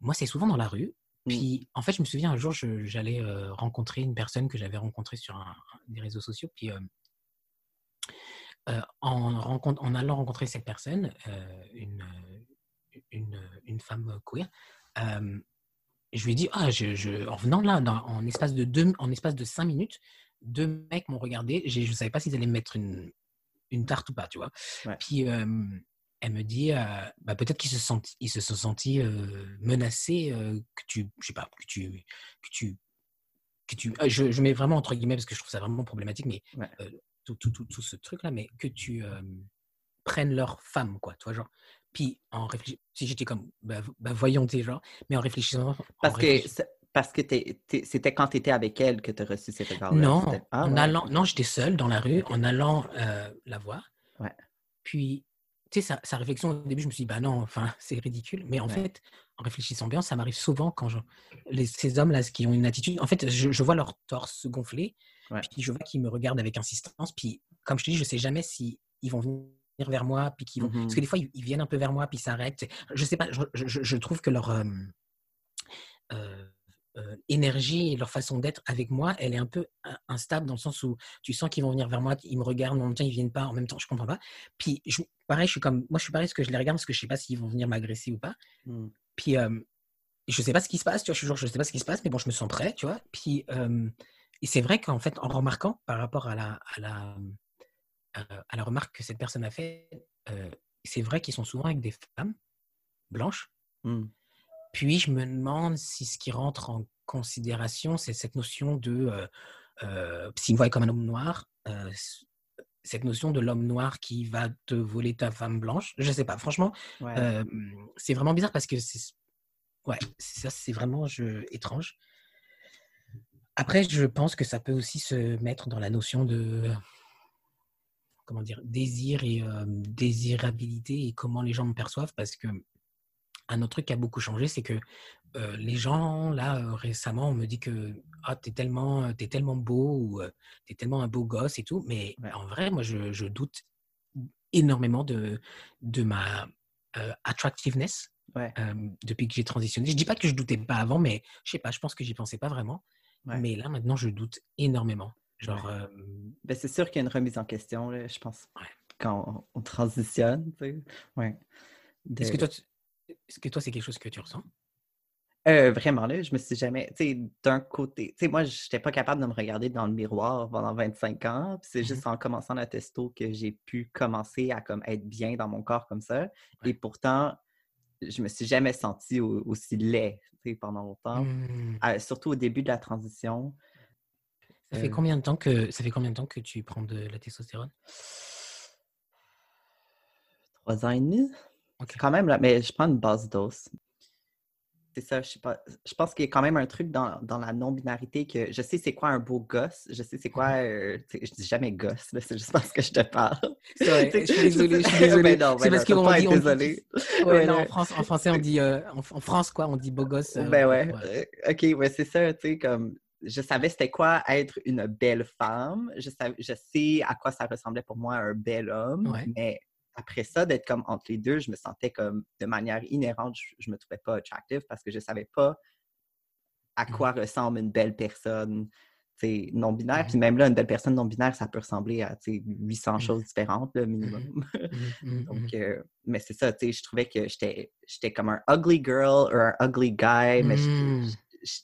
moi, c'est souvent dans la rue. Mm. Puis, en fait, je me souviens un jour, j'allais rencontrer une personne que j'avais rencontrée sur un, des réseaux sociaux. Puis, en, rencontre, en allant rencontrer cette personne, une, une, une femme queer, je lui ai dit, ah, je, je- en venant là, dans- en, espace de deux, en espace de cinq minutes, deux mecs m'ont regardé. Je ne savais pas s'ils allaient me mettre une, une tarte ou pas, tu vois. Ouais. Puis euh, elle me dit, euh, bah, peut-être qu'ils se, sentent, ils se sont sentis euh, menacés, que tu, je sais pas, que tu, que tu, que tu, je, je mets vraiment entre guillemets parce que je trouve ça vraiment problématique, mais Ouais. tout, tout, tout, tout ce truc-là, mais que tu prennes leur femme, quoi, tu vois, genre. Puis en réfléchissant, si j'étais comme, bah, bah, voyons tes gens, mais en réfléchissant, Parce que, réfléchissant- parce que c'était quand tu étais avec elle que tu as reçu ces regards-là? Non, Ah, en ouais, allant, ok. non, j'étais seule dans la rue, en allant euh, la voir. Ouais. Puis, tu sais, sa, sa réflexion au début, je me suis dit, bah non, enfin, *laughs* c'est ridicule. Mais en Ouais. fait, en réfléchissant bien, ça m'arrive souvent quand je, les, ces hommes-là qui ont une attitude, en fait, je, je vois leur torse se gonfler, puis je vois qu'ils me regardent avec insistance. Puis, comme je te dis, je sais jamais si ils vont venir vers moi, puis qu'ils vont. Parce que des fois, ils, ils viennent un peu vers moi, puis ils s'arrêtent. Je sais pas, je, je- je trouve que leur. euh, euh, euh, énergie et leur façon d'être avec moi, elle est un peu instable dans le sens où tu sens qu'ils vont venir vers moi, ils me regardent, en même temps ils viennent pas, en même temps je comprends pas. Puis je, pareil, je suis comme, moi je suis pareil parce que je les regarde parce que je sais pas s'ils vont venir m'agresser ou pas. Mmh. Puis euh, je sais pas ce qui se passe, tu vois, je suis genre, je sais pas ce qui se passe, mais bon, je me sens prêt, tu vois. Puis et c'est vrai qu'en fait, en remarquant par rapport à la, à la, à la remarque que cette personne a fait, c'est vrai qu'ils sont souvent avec des femmes blanches. Mmh. Puis je me demande si ce qui rentre en considération, c'est cette notion de, euh, euh, s'il me voit comme un homme noir, euh, cette notion de l'homme noir qui va te voler ta femme blanche. Je ne sais pas, franchement, c'est vraiment bizarre parce que c'est, ouais, ça c'est vraiment je, étrange. Après, je pense que ça peut aussi se mettre dans la notion de comment dire désir et désirabilité et comment les gens me perçoivent parce que un autre truc qui a beaucoup changé, c'est que les gens, là, récemment, on me dit que ah, t'es tellement, es tellement beau ou t'es tellement un beau gosse et tout. Mais en vrai, moi, je, doute énormément de, de ma attractiveness depuis que j'ai transitionné. Je dis pas que je doutais pas avant, mais je sais pas, je pense que j'y pensais pas vraiment. Mais là, maintenant, je doute énormément. Genre, ben, c'est sûr qu'il y a une remise en question, je pense, quand on, transitionne. Ouais. Est-ce que toi, est-ce que toi, c'est quelque chose que tu ressens? Euh, vraiment, là, je me suis jamais. Tu sais, d'un côté, tu sais, moi, je n'étais pas capable de me regarder dans le miroir pendant 25 ans. c'est mmh juste en commençant la testo que j'ai pu commencer à comme, être bien dans mon corps comme ça. Et pourtant, je me suis jamais senti aussi laid tu sais, pendant longtemps. Mmh. Euh, surtout au début de la transition. Ça fait, euh combien de temps que, ça fait combien de temps que tu prends de la testostérone? Trois ans et demi. Quand même, là, mais je prends une basse dose. C'est ça, je sais pas. Je pense qu'il y a quand même un truc dans, dans la non-binarité que je sais c'est quoi un beau gosse, je sais c'est quoi. Euh, je dis jamais gosse, c'est juste parce que je te parle. Vrai, je suis désolée, je suis *laughs* désolée. c'est parce qu'on dit. Désolé. Ouais, non, en, France, en français, on dit. Euh, en, France, quoi, on dit beau gosse. Euh, ben ouais. ok, ouais, c'est ça, tu sais, comme. Je savais c'était quoi être une belle femme. Je, savais, je sais à quoi ça ressemblait pour moi un bel homme. Mais après ça, d'être comme entre les deux, je me sentais comme de manière inhérente, je, ne me trouvais pas attractive parce que je savais pas à mmh. quoi ressemble une belle personne non-binaire. Puis mmh même là, une belle personne non-binaire, ça peut ressembler à 800 mmh. choses différentes, le minimum. *laughs* Donc, euh, mais c'est ça, je trouvais que j'étais comme un ugly girl ou un ugly guy, mais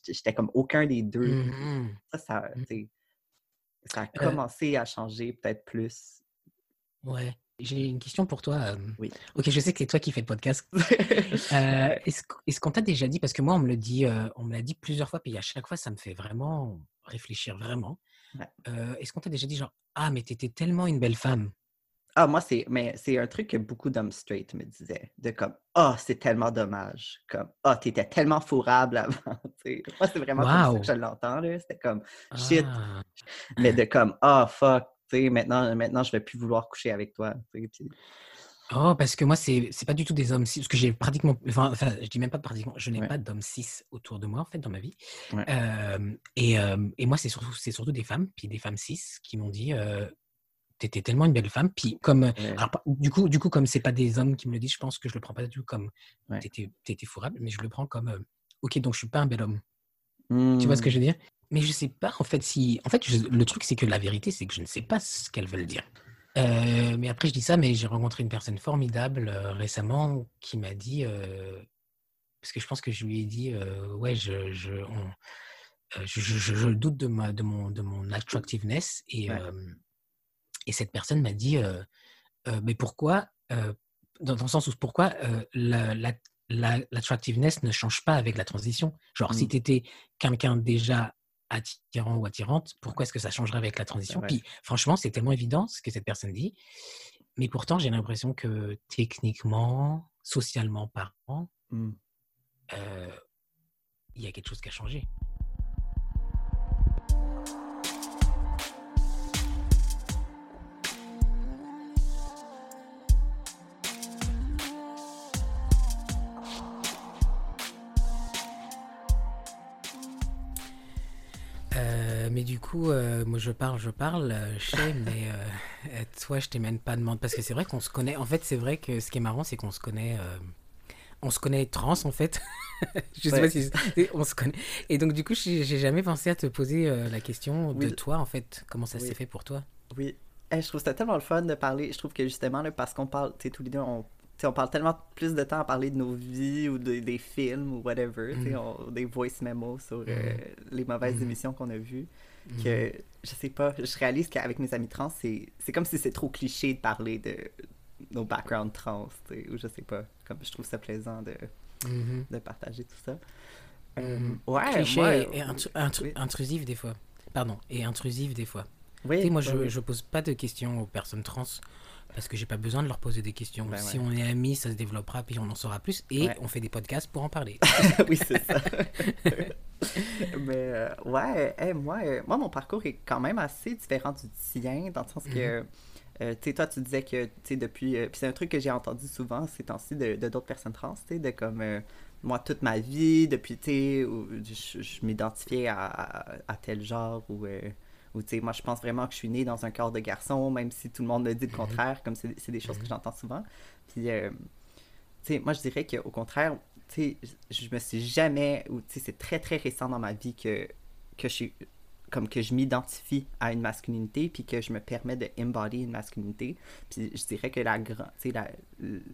j'étais comme aucun des deux. Ça, ça, ça a euh commencé à changer peut-être plus. Ouais. J'ai une question pour toi. Oui. Ok, je sais que c'est toi qui fais le podcast. *laughs* euh, Est-ce qu'on t'a déjà dit, parce que moi on me le dit, on me l'a dit plusieurs fois, puis à chaque fois ça me fait vraiment réfléchir vraiment. Euh, Est-ce qu'on t'a déjà dit genre ah mais t'étais tellement une belle femme. Ah moi c'est mais c'est un truc que beaucoup d'hommes straight me disaient de comme ah oh, c'est tellement dommage comme ah oh, t'étais tellement fourrable avant. *laughs* moi c'est vraiment comme ça que je l'entends là. C'était comme shit, ah. mais de comme ah oh, fuck maintenant, maintenant, je vais plus vouloir coucher avec toi. Oh, parce que moi, c'est pas du tout des hommes cis, parce que j'ai pratiquement, enfin, je dis même pas pratiquement, je n'ai pas d'hommes cis autour de moi, en fait, dans ma vie. et, et, moi, c'est surtout, surtout des femmes, puis des femmes cis qui m'ont dit, tu étais tellement une belle femme. Puis, comme, du coup, du coup, comme c'est pas des hommes qui me le disent, je pense que je le prends pas du tout comme, tu étais fourrable, mais je le prends comme, ok, donc je suis pas un bel homme. Tu vois ce que je veux dire? Mais je sais pas en fait si. En fait, le truc c'est que la vérité c'est que je ne sais pas ce qu'elles veulent dire. Euh, mais après je dis ça, mais j'ai rencontré une personne formidable euh, récemment qui m'a dit euh, parce que je pense que je lui ai dit ouais je je, je, je, doute de ma de mon de mon attractiveness et et cette personne m'a dit mais pourquoi dans, le sens où pourquoi la, l'attractiveness ne change pas avec la transition? Genre, si mmh. tu étais quelqu'un déjà attirant ou attirante, pourquoi est-ce que ça changerait avec la transition? Puis franchement, c'est tellement évident ce que cette personne dit, mais pourtant j'ai l'impression que techniquement, socialement parlant, mmh. euh, il y a quelque chose qui a changé. Coup, euh, moi je parle, je parle, euh, sais, *laughs* mais euh, toi je t'ai même pas demandé parce que c'est vrai qu'on se connaît. En fait, c'est vrai que ce qui est marrant, c'est qu'on se connaît on se connaît trans en fait. *laughs* je sais pas si on se connaît. Et donc du coup, j'ai jamais pensé à te poser la question de toi en fait. Comment ça s'est fait pour toi? Oui. Eh, je trouve ça tellement le fun de parler. Je trouve que justement, là, parce qu'on parle, tu sais, tous les deux, on, on parle tellement plus de temps à parler de nos vies ou des films ou whatever, mm. des voice memos sur euh, mm. les mauvaises mm. émissions qu'on a vues, que je sais pas, je réalise qu'avec mes amis trans, c'est comme si c'est trop cliché de parler de nos backgrounds trans, ou je sais pas, comme je trouve ça plaisant de, mm-hmm. de partager tout ça. Euh, ouais, cliché et, intrusif des fois. Pardon, et intrusif des fois. Oui, moi, je, je pose pas de questions aux personnes trans parce que j'ai pas besoin de leur poser des questions. Ben si on est amis, ça se développera, puis on en saura plus, et on fait des podcasts pour en parler. *laughs* oui, c'est ça. *laughs* *laughs* Mais euh, ouais, moi, euh, moi, mon parcours est quand même assez différent du tien, dans le sens que, mhm. euh, tu sais, toi, tu disais que, tu sais, depuis, puis c'est un truc que j'ai entendu souvent ces temps-ci de d'autres personnes trans, tu sais, de comme, moi, toute ma vie, depuis, tu sais, je, m'identifiais à, à, tel genre, ou ou tu sais, moi je pense vraiment que je suis née dans un corps de garçon, même si tout le monde me dit le mhm. contraire, comme c'est des choses que mhm. j'entends souvent. Puis, euh, tu sais, moi je dirais qu'au contraire, tu sais, je me suis jamais, ou tu sais, c'est très très récent dans ma vie que, que je suis comme que je m'identifie à une masculinité puis que je me permets de embody une masculinité. Puis je dirais que la, la,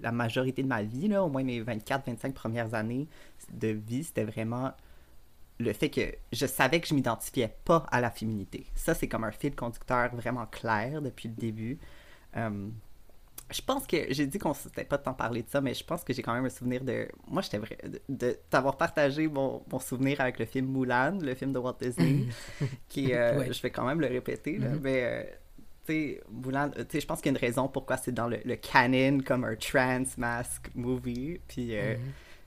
la majorité de ma vie, là, au moins mes 24-25 premières années de vie, c'était vraiment le fait que je savais que je m'identifiais pas à la féminité. Ça, c'est comme un fil conducteur vraiment clair depuis le début. Euh, je pense que j'ai dit qu'on ne s'était pas tant parler de ça, mais je pense que j'ai quand même un souvenir de. Moi, j'étais vrai. de, t'avoir partagé mon, mon, souvenir avec le film Mulan, le film de Walt Disney, *laughs* qui. Euh, je vais quand même le répéter, là, mm-hmm. mais. Euh, tu sais, Mulan, tu sais, je pense qu'il y a une raison pourquoi c'est dans le, le, canon comme un trans mask movie. Puis mm-hmm.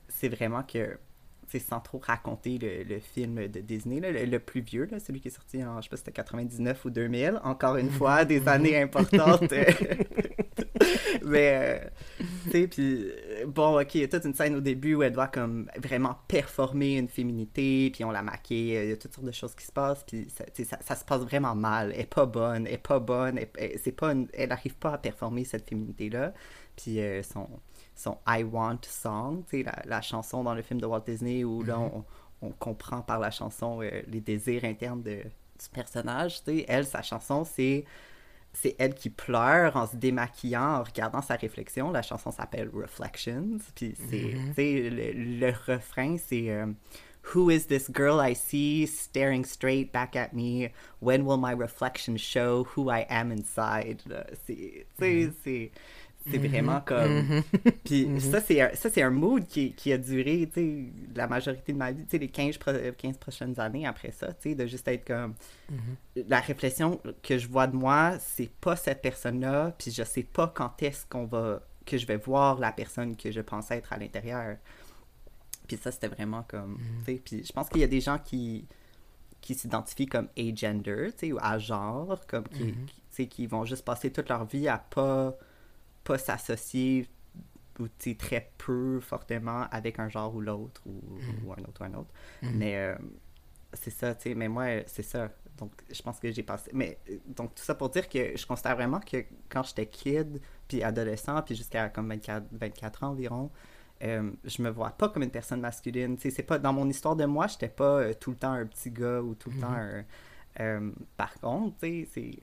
c'est vraiment que sans trop raconter le, film de Disney, le, plus vieux, là, celui qui est sorti en, je sais pas, c'était 99 ou 2000. Encore une fois, *laughs* des années importantes. *laughs* Mais, euh, tu sais, puis, bon, ok, il y a toute une scène au début où elle doit comme vraiment performer une féminité, puis on la maquille, il y a toutes sortes de choses qui se passent, puis ça, ça, ça se passe vraiment mal. Elle est pas bonne, elle est pas bonne, elle, c'est pas elle n'arrive pas à performer cette féminité-là. Puis euh, son son I Want Song, la, la chanson dans le film de Walt Disney où là, mhm. on, on, comprend par la chanson euh, les désirs internes de, du personnage. Elle, sa chanson, c'est c'est elle qui pleure en se démaquillant, en regardant sa réflexion. La chanson s'appelle Reflections. Puis c'est, mhm. le, le, refrain, c'est euh, Who is this girl I see staring straight back at me? When will my reflection show who I am inside? C'est, mhm. C'est, mhm. vraiment comme. Mhm. Puis mhm. ça, c'est un, ça, c'est un mood qui, qui a duré, la majorité de ma vie, tu sais, les 15, 15 prochaines années après ça, de juste être comme. La réflexion que je vois de moi, c'est pas cette personne-là, puis je sais pas quand est-ce qu'on va. que je vais voir la personne que je pensais être à l'intérieur. Puis ça, c'était vraiment comme. Puis je pense qu'il y a des gens qui qui s'identifient comme agender, tu sais, ou à genre, comme qui, qui, qui vont juste passer toute leur vie à pas pas s'associer ou très peu fortement avec un genre ou l'autre ou, mm. un autre ou un autre. Mm. Mais euh, c'est ça, tu sais, mais moi, c'est ça. Donc, je pense que j'ai passé. Mais donc, tout ça pour dire que je considère vraiment que quand j'étais kid, puis adolescent, puis jusqu'à comme 24, 24 ans environ, euh, je me vois pas comme une personne masculine. Tu sais, c'est pas dans mon histoire de moi, j'étais pas euh, tout le temps un petit gars ou tout le temps mm-hmm. un. par contre, tu sais, c'est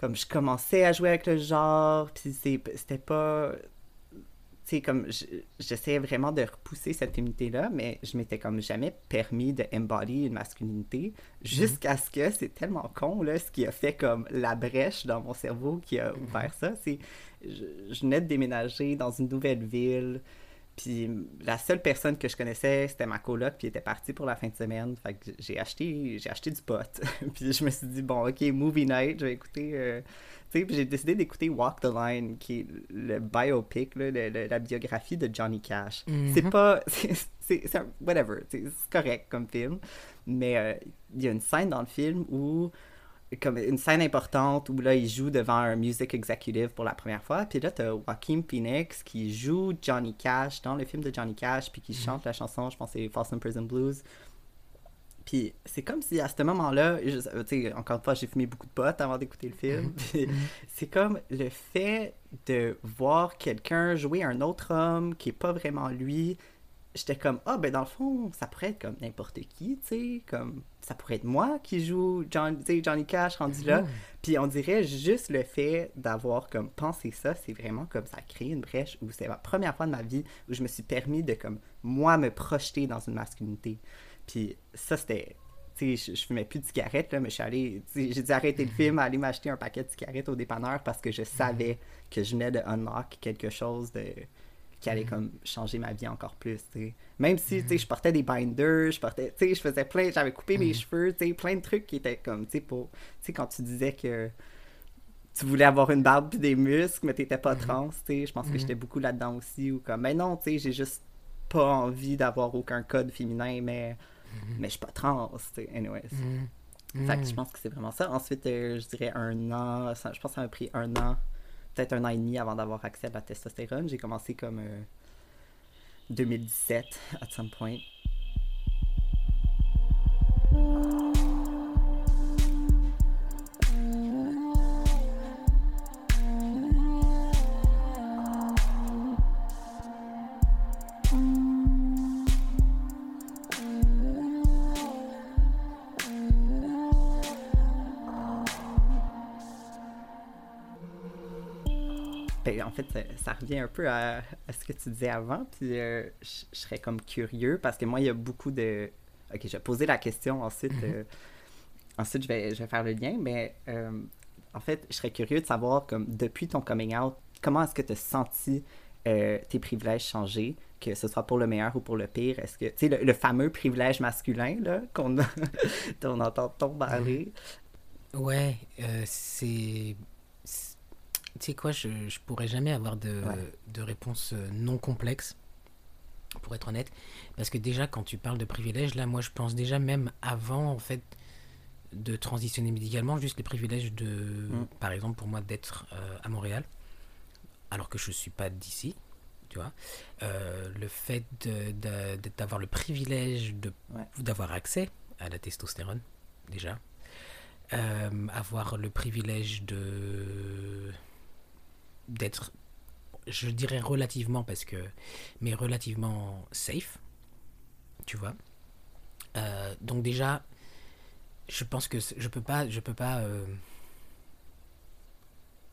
comme je commençais à jouer avec le genre, puis c'était pas. Tu sais, comme j'essayais vraiment de repousser cette féminité-là, mais je m'étais comme jamais permis de embody une masculinité jusqu'à ce que c'est tellement con, là, ce qui a fait comme la brèche dans mon cerveau qui a ouvert ça. C'est. Je, je venais de déménager dans une nouvelle ville. Puis la seule personne que je connaissais, c'était ma coloc, puis elle était partie pour la fin de semaine. Fait que j'ai acheté, j'ai acheté du pot. *laughs* puis je me suis dit, bon, ok, movie night, je vais écouter. Euh, tu sais, puis j'ai décidé d'écouter Walk the Line, qui est le biopic, là, la biographie de Johnny Cash. C'est mm-hmm. pas. *laughs* C'est whatever, c'est correct comme film. Mais euh, il y a une scène dans le film où comme une scène importante où là, il joue devant un music executive pour la première fois. Puis là, t'as Joaquin Phoenix qui joue Johnny Cash dans le film de Johnny Cash, puis qui mhm. chante la chanson, je pense c'est False Prison Blues. Puis c'est comme si à ce moment-là, tu sais, encore une fois, j'ai fumé beaucoup de potes avant d'écouter le film. Mhm. *laughs* C'est comme le fait de voir quelqu'un jouer un autre homme qui est pas vraiment lui. J'étais comme, ah, ben dans le fond, ça pourrait être comme n'importe qui, tu sais, comme ça pourrait être moi qui joue John, Johnny Cash rendu là. Mhm. Puis on dirait juste le fait d'avoir comme pensé ça, c'est vraiment comme ça a créé une brèche où c'est la première fois de ma vie où je me suis permis de comme moi me projeter dans une masculinité. Puis ça c'était tu sais, je, je fumais plus de cigarettes, là, mais je suis j'ai dû arrêter le film, aller m'acheter un paquet de cigarettes au dépanneur parce que je savais que je venais de unlock quelque chose de qui allait comme changer ma vie encore plus. Même si, tu sais, je portais des binders, je portais, tu sais, je faisais plein, j'avais coupé mes cheveux, tu sais, plein de trucs qui étaient comme, tu sais, pour, tu sais, quand tu disais que tu voulais avoir une barbe puis des muscles, mais t'étais pas trans, tu sais, je pense que j'étais beaucoup là-dedans aussi, ou comme, mais non, tu sais, j'ai juste pas envie d'avoir aucun code féminin, mais, mais je suis pas trans, tu sais, anyways. Fait que je pense que c'est vraiment ça. Ensuite, euh, je dirais un an. ça- je pense que ça m'a pris un an, un an et demi avant d'avoir accès à la testostérone. J'ai commencé comme euh, 2017, at some point. Ça, revient un peu à, à ce que tu disais avant, puis euh, je je serais comme curieux parce que moi, il y a beaucoup de. Ok, je vais poser la question ensuite. Mhm. euh, ensuite, je vais, je vais faire le lien, mais euh, en fait, je serais curieux de savoir, comme depuis ton coming out, comment est-ce que tu as senti euh, tes privilèges changer, que ce soit pour le meilleur ou pour le pire? Est-ce que, tu sais, le, le fameux privilège masculin, là, qu'on *laughs* dont on entend tant parler. Ouais, euh, c'est- Tu sais quoi, je, je pourrais jamais avoir de, Ouais. de réponse euh, non complexe, pour être honnête. Parce que déjà, quand tu parles de privilèges, là, moi, je pense déjà même avant, en fait, de transitionner médicalement, juste les privilèges de, par exemple, pour moi, d'être euh, à Montréal, alors que je suis pas d'ici, tu vois. Euh, le fait d'avoir le privilège Ouais. d'avoir accès à la testostérone, déjà. Euh, avoir le privilège de d'être je dirais relativement parce que mais relativement safe tu vois. Euh, donc déjà je pense que je peux pas je peux pas euh,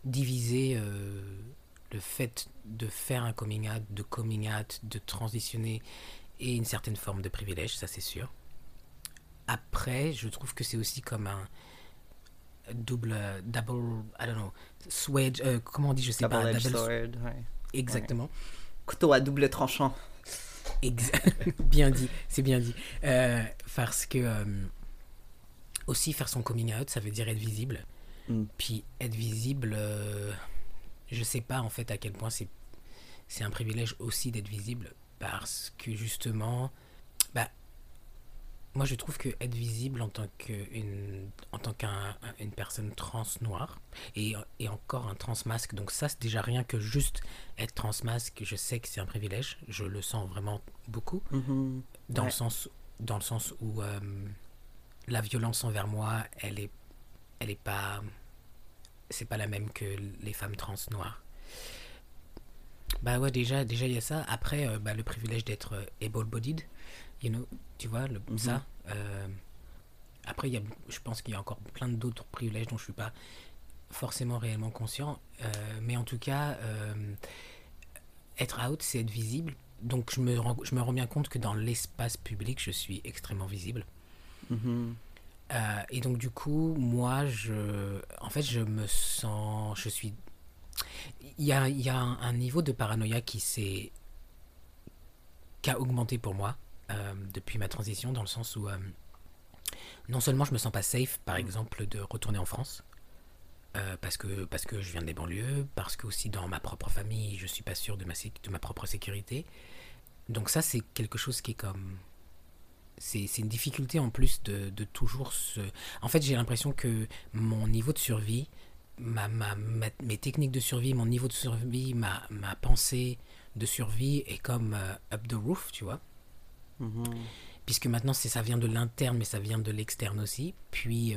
diviser euh, le fait de faire un coming out de coming out de transitionner et une certaine forme de privilège ça c'est sûr. Après je trouve que c'est aussi comme un double double I don't know swedge euh, comment on dit je sais pas double- sword, ouais. exactement Couteau à double tranchant. Ex- *laughs* bien dit, c'est bien dit. Euh, parce que euh, aussi faire son coming out, ça veut dire être visible. Mm. Puis être visible, euh, je sais pas en fait à quel point c'est c'est un privilège aussi d'être visible parce que justement, moi je trouve que être visible en tant qu'une en tant qu'une personne trans noire et, et encore un trans masque. Donc ça c'est déjà rien que juste être trans masque. Je sais que c'est un privilège. Je le sens vraiment beaucoup. Mhm. dans Ouais. le sens dans le sens où euh, la violence envers moi elle est elle est pas c'est pas la même que les femmes trans noires. Bah ouais déjà déjà il y a ça. Après euh, bah, le privilège d'être euh, able-bodied you know tu vois le, Mhm. ça euh, après y a je pense qu'il y a encore plein d'autres privilèges dont je suis pas forcément réellement conscient euh, mais en tout cas euh, être out c'est être visible donc je me rends, je me rends bien compte que dans l'espace public je suis extrêmement visible Mhm. euh, et donc du coup, moi, je, en fait, je me sens, je suis, il y a, il y a un, un niveau de paranoïa qui s'est, qui a augmenté pour moi depuis ma transition, dans le sens où euh, non seulement je me sens pas safe, par exemple, de retourner en France. euh, parce que parce que je viens des banlieues, parce que aussi dans ma propre famille, je suis pas sûr de ma de ma propre sécurité. Donc ça, c'est quelque chose qui est comme c'est c'est une difficulté en plus de, de toujours se... En fait, j'ai l'impression que mon niveau de survie, ma, ma, ma- mes techniques de survie, mon niveau de survie, ma, ma pensée de survie est comme euh, up the roof, tu vois. Mhm. puisque maintenant ça vient de l'interne, mais ça vient de l'externe aussi. Puis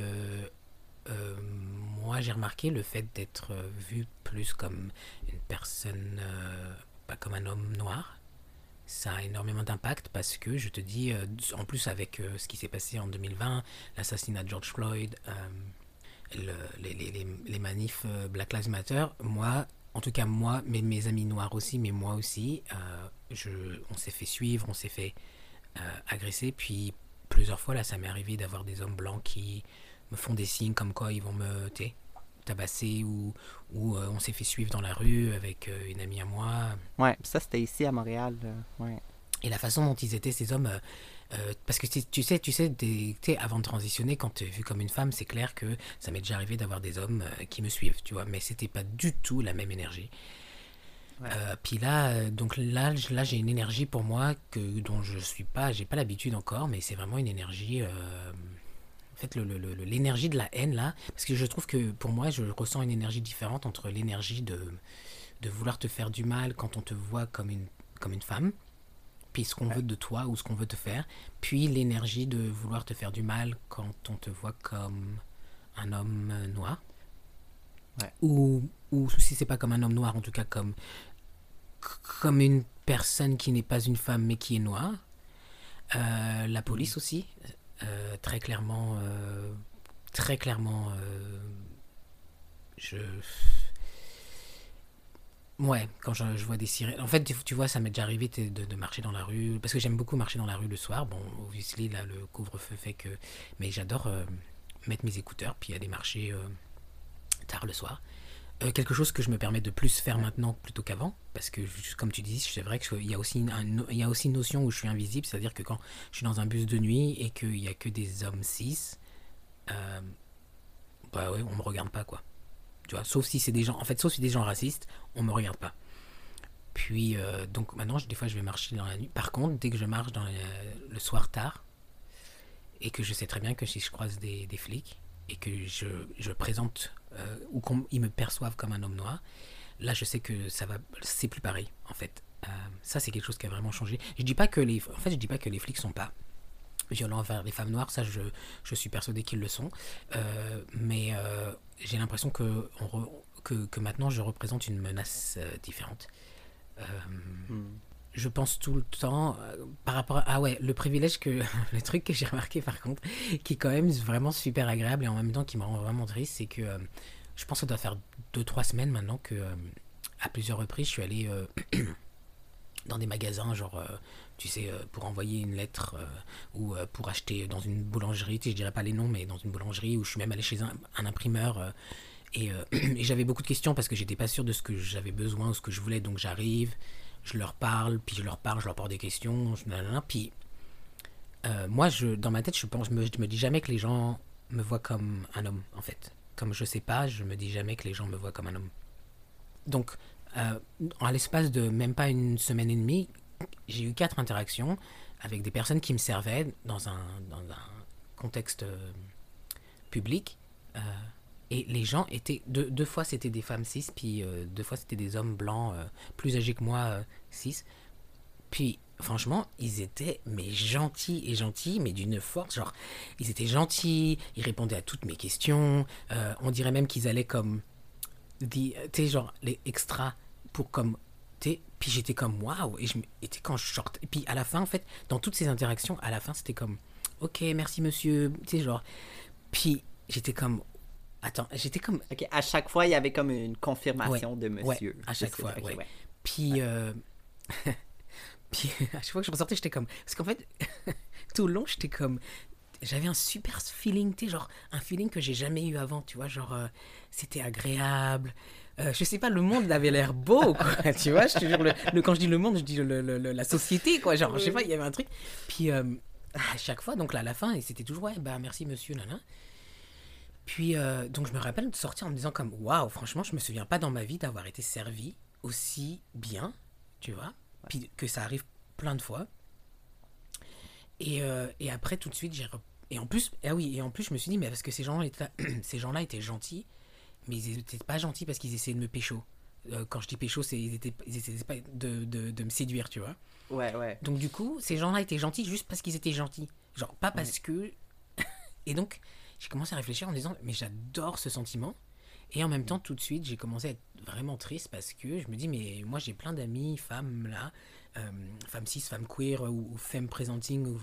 moi, j'ai remarqué le fait d'être vu plus comme une personne, pas comme un homme noir ça a énormément d'impact parce que je te dis, euh, en plus avec euh, ce qui s'est passé en 2020, l'assassinat de George Floyd, euh, les, manifs Black Lives Matter, moi, en tout cas moi, mais mes amis noirs aussi, mais moi aussi, je, on s'est fait suivre, on s'est fait agresser, puis plusieurs fois là, ça m'est arrivé d'avoir des hommes blancs qui me font des signes comme quoi ils vont me tabasser ou, ou euh, on s'est fait suivre dans la rue avec euh, une amie à moi. Ouais, ça c'était ici à Montréal. ouais. Et la façon dont ils étaient, ces hommes, euh, parce que tu sais, tu sais, des, avant de transitionner, quand tu es vu comme une femme, c'est clair que ça m'est déjà arrivé d'avoir des hommes qui me suivent, tu vois, mais c'était pas du tout la même énergie. Puis là, donc là, là j'ai une énergie pour moi que dont je suis pas, j'ai pas l'habitude encore, mais c'est vraiment une énergie fait, l'énergie de la haine là, parce que je trouve que pour moi, je ressens une énergie différente entre l'énergie de, de vouloir te faire du mal quand on te voit comme une, comme une femme, puis ce qu'on veut de toi ou ce qu'on veut te faire, puis l'énergie de vouloir te faire du mal quand on te voit comme un homme noir. Ou, ou si c'est pas comme un homme noir, en tout cas comme, comme une personne qui n'est pas une femme mais qui est noire. Euh, la police aussi. Euh, très clairement, euh, très clairement, je. Ouais, quand je, vois des sirènes. En fait, tu, vois, ça m'est déjà arrivé de, marcher dans la rue. Parce que j'aime beaucoup marcher dans la rue le soir. Bon, obviously, là, le couvre-feu fait que. Mais j'adore mettre mes écouteurs puis aller marcher tard le soir. Euh, quelque chose que je me permets de plus faire maintenant plutôt qu'avant, parce que comme tu dis, c'est vrai qu'il y, a aussi y a aussi une notion où je suis invisible, c'est-à-dire que quand je suis dans un bus de nuit et qu'il n'y a que des hommes cis, euh, bah ouais, on me regarde pas quoi. Tu vois, sauf si c'est des gens, en fait, sauf si des gens racistes, on me regarde pas. Puis euh, donc maintenant, des fois, je vais marcher dans la nuit. Par contre, dès que je marche dans le, soir tard et que je sais très bien que si je croise des, des flics et que je, je présente euh, ou qu'ils me perçoivent comme un homme noir, là je sais que ça va, c'est plus pareil en fait. Euh, ça c'est quelque chose qui a vraiment changé. Je dis pas que les, en fait je dis pas que les flics sont pas violents envers les femmes noires, ça je, je suis persuadé qu'ils le sont, euh, mais j'ai l'impression que, que, que, maintenant je représente une menace différente. Hmm je pense tout le temps euh, par rapport à ah ouais le privilège que *laughs* le truc que j'ai remarqué par contre qui est quand même vraiment super agréable et en même temps qui me rend vraiment triste c'est que euh, je pense que ça doit faire 2-3 semaines maintenant que euh, à plusieurs reprises je suis allé *clears throat* dans des magasins genre tu sais pour envoyer une lettre ou pour acheter dans une boulangerie tu sais, je dirais pas les noms mais dans une boulangerie où je suis même allé chez un, imprimeur et, *clears throat* et j'avais beaucoup de questions parce que j'étais pas sûr de ce que j'avais besoin ou ce que je voulais donc j'arrive je leur parle, puis je leur parle, je leur pose des questions, puis euh, moi, je, dans ma tête, je, pense, je, me, me dis jamais que les gens me voient comme un homme, en fait. Comme je sais pas, je me dis jamais que les gens me voient comme un homme. Donc, euh, à l'espace de même pas une semaine et demie, j'ai eu quatre interactions avec des personnes qui me servaient dans un, dans un contexte euh, public. Et les gens étaient. Deux, deux fois, c'était des femmes cis, puis euh, deux fois, c'était des hommes blancs euh, plus âgés que moi, euh, cis. Puis, franchement, ils étaient mais gentils et gentils, mais d'une force. Genre, ils étaient gentils, ils répondaient à toutes mes questions. on dirait même qu'ils allaient comme. Tu sais, genre, les extras pour comme. Puis j'étais comme waouh! Et je quand je. Et puis à la fin, en fait, dans toutes ces interactions, à la fin, c'était comme ok, merci monsieur. Tu genre. Puis j'étais comme Attends, j'étais comme. Ok, à chaque fois, il y avait comme une confirmation de monsieur. à chaque fois, ouais. Puis, euh... *laughs* Puis, à chaque fois que je ressortais, j'étais comme. Parce qu'en fait, *laughs* tout le long, j'étais comme. J'avais un super feeling, tu sais, genre, un feeling que j'ai jamais eu avant, tu vois, genre, euh, c'était agréable. Euh, je sais pas, le monde avait l'air beau, quoi, *laughs* tu vois, je te jure, le, quand je dis le monde, je dis le, la société, quoi, genre, je sais pas, il y avait un truc. Puis, à chaque fois, donc là, à la fin, c'était toujours, ouais, bah, merci monsieur, nana. Puis, euh, donc, je me rappelle de sortir en me disant comme, waouh, franchement, je me souviens pas dans ma vie d'avoir été servi aussi bien, tu vois. Puis que ça arrive plein de fois. Et, euh, et après, tout de suite, j'ai... Et en plus, ah oui, et en plus, je me suis dit, mais parce que ces gens-là étaient, *clears throat* ces gens étaient gentils, mais ils étaient pas gentils parce qu'ils essayaient de me pécho. Euh, quand je dis pécho, c'est ils étaient, ils étaient pas de, de, de me séduire, tu vois. Ouais, ouais. Donc du coup, ces gens-là étaient gentils juste parce qu'ils étaient gentils. Genre, pas parce que... *laughs* et donc, j'ai commencé à réfléchir en me disant, mais j'adore ce sentiment. Et en même temps, tout de suite, j'ai commencé à être vraiment triste parce que je me dis, mais moi j'ai plein d'amis, femmes là, euh, femmes cis, femmes queer ou, ou femmes presenting ou,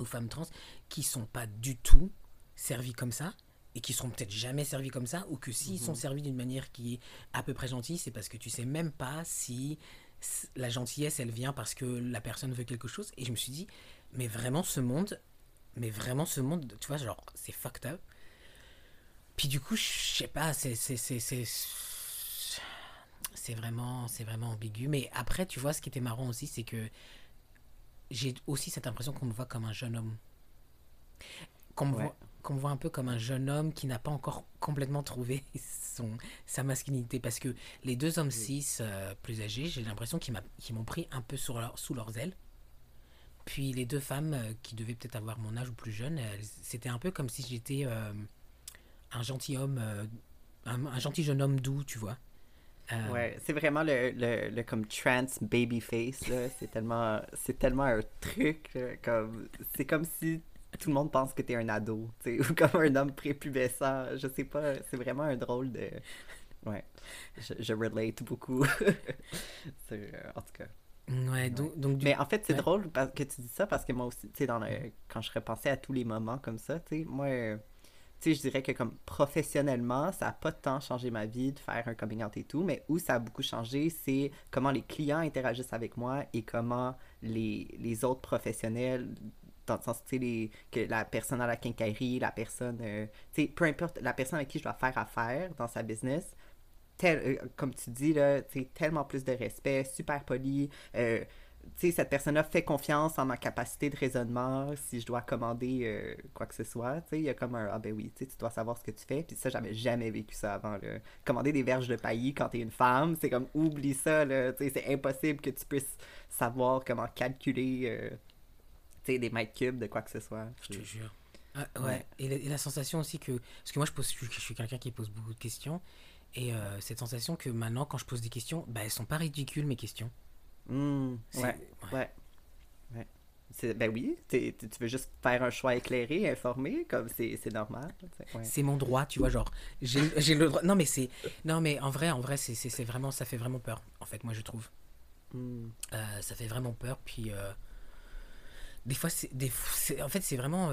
ou femmes trans, qui sont pas du tout servies comme ça et qui seront peut-être jamais servis comme ça, ou que s'ils sont servis d'une manière qui est à peu près gentille, c'est parce que tu sais même pas si la gentillesse, elle vient parce que la personne veut quelque chose. Et je me suis dit, mais vraiment ce monde, mais vraiment ce monde, tu vois, genre, c'est fucked up. Puis du coup, je sais pas, c'est c'est c'est c'est c'est vraiment c'est vraiment ambigu. Mais après, tu vois, ce qui était marrant aussi, c'est que j'ai aussi cette impression qu'on me voit comme un jeune homme. Qu'on me, Ouais. voit, qu'on me voit un peu comme un jeune homme qui n'a pas encore complètement trouvé *laughs* son, sa masculinité. Parce que les deux hommes cis euh, plus âgés, j'ai l'impression qu'ils m'ont pris un peu sur leur- sous leurs ailes. Puis les deux femmes euh, qui devaient peut-être avoir mon âge ou plus jeune, c'était un peu comme si j'étais euh, un gentil homme, euh, un, gentil jeune homme doux, tu vois. Ouais, c'est vraiment le, le, le comme trans baby face c'est tellement c'est tellement un truc comme c'est comme si tout le monde pense que t'es un ado, *laughs* ou comme un homme prépubescent, je sais pas, c'est vraiment un drôle de ouais. Je, relate beaucoup. *laughs* En tout cas. Ouais, donc, donc du Mais en fait, c'est Ouais. drôle que tu dis ça parce que moi aussi, tu sais, dans le, quand je repensais à tous les moments comme ça, tu sais, moi, euh, tu sais, je dirais que comme professionnellement, ça a pas tant changé ma vie de faire un coming out et tout, mais où ça a beaucoup changé, c'est comment les clients interagissent avec moi et comment les, les autres professionnels, dans le sens, tu sais, que la personne à la quincaillerie, la personne, euh, tu sais, peu importe, la personne avec qui je dois faire affaire dans sa business, tel- euh, comme tu dis, là, tellement plus de respect, super poli. euh, tu sais, cette personne-là fait confiance en ma capacité de raisonnement si je dois commander euh, quoi que ce soit. Tu sais, il y a comme un Ah ben oui, tu dois savoir ce que tu fais. Puis ça, j'avais jamais vécu ça avant. Là. Commander des verges de paillis quand t'es une femme, c'est comme oublie ça. Là. C'est impossible que tu puisses savoir comment calculer euh, des mètres cubes de quoi que ce soit. Je te jure. Ah, ouais. Ouais. Et, la, et la sensation aussi que. Parce que moi, je, pose, je, je suis quelqu'un qui pose beaucoup de questions. Et euh, cette sensation que maintenant, quand je pose des questions, bah, elles sont pas ridicules, mes questions. C'est- ouais, ouais. Ben oui, t'es- tu veux juste faire un choix éclairé, informé, comme c'est normal. c'est- ouais. C'est mon droit, tu vois, genre. J'ai le droit. Non, mais c'est. Non, mais en vrai, en vrai, c'est vraiment. Ça fait vraiment peur, en fait, moi, je trouve. Hmm. Euh, ça fait vraiment peur. Puis. euh, des fois, c'est. En fait, c'est vraiment.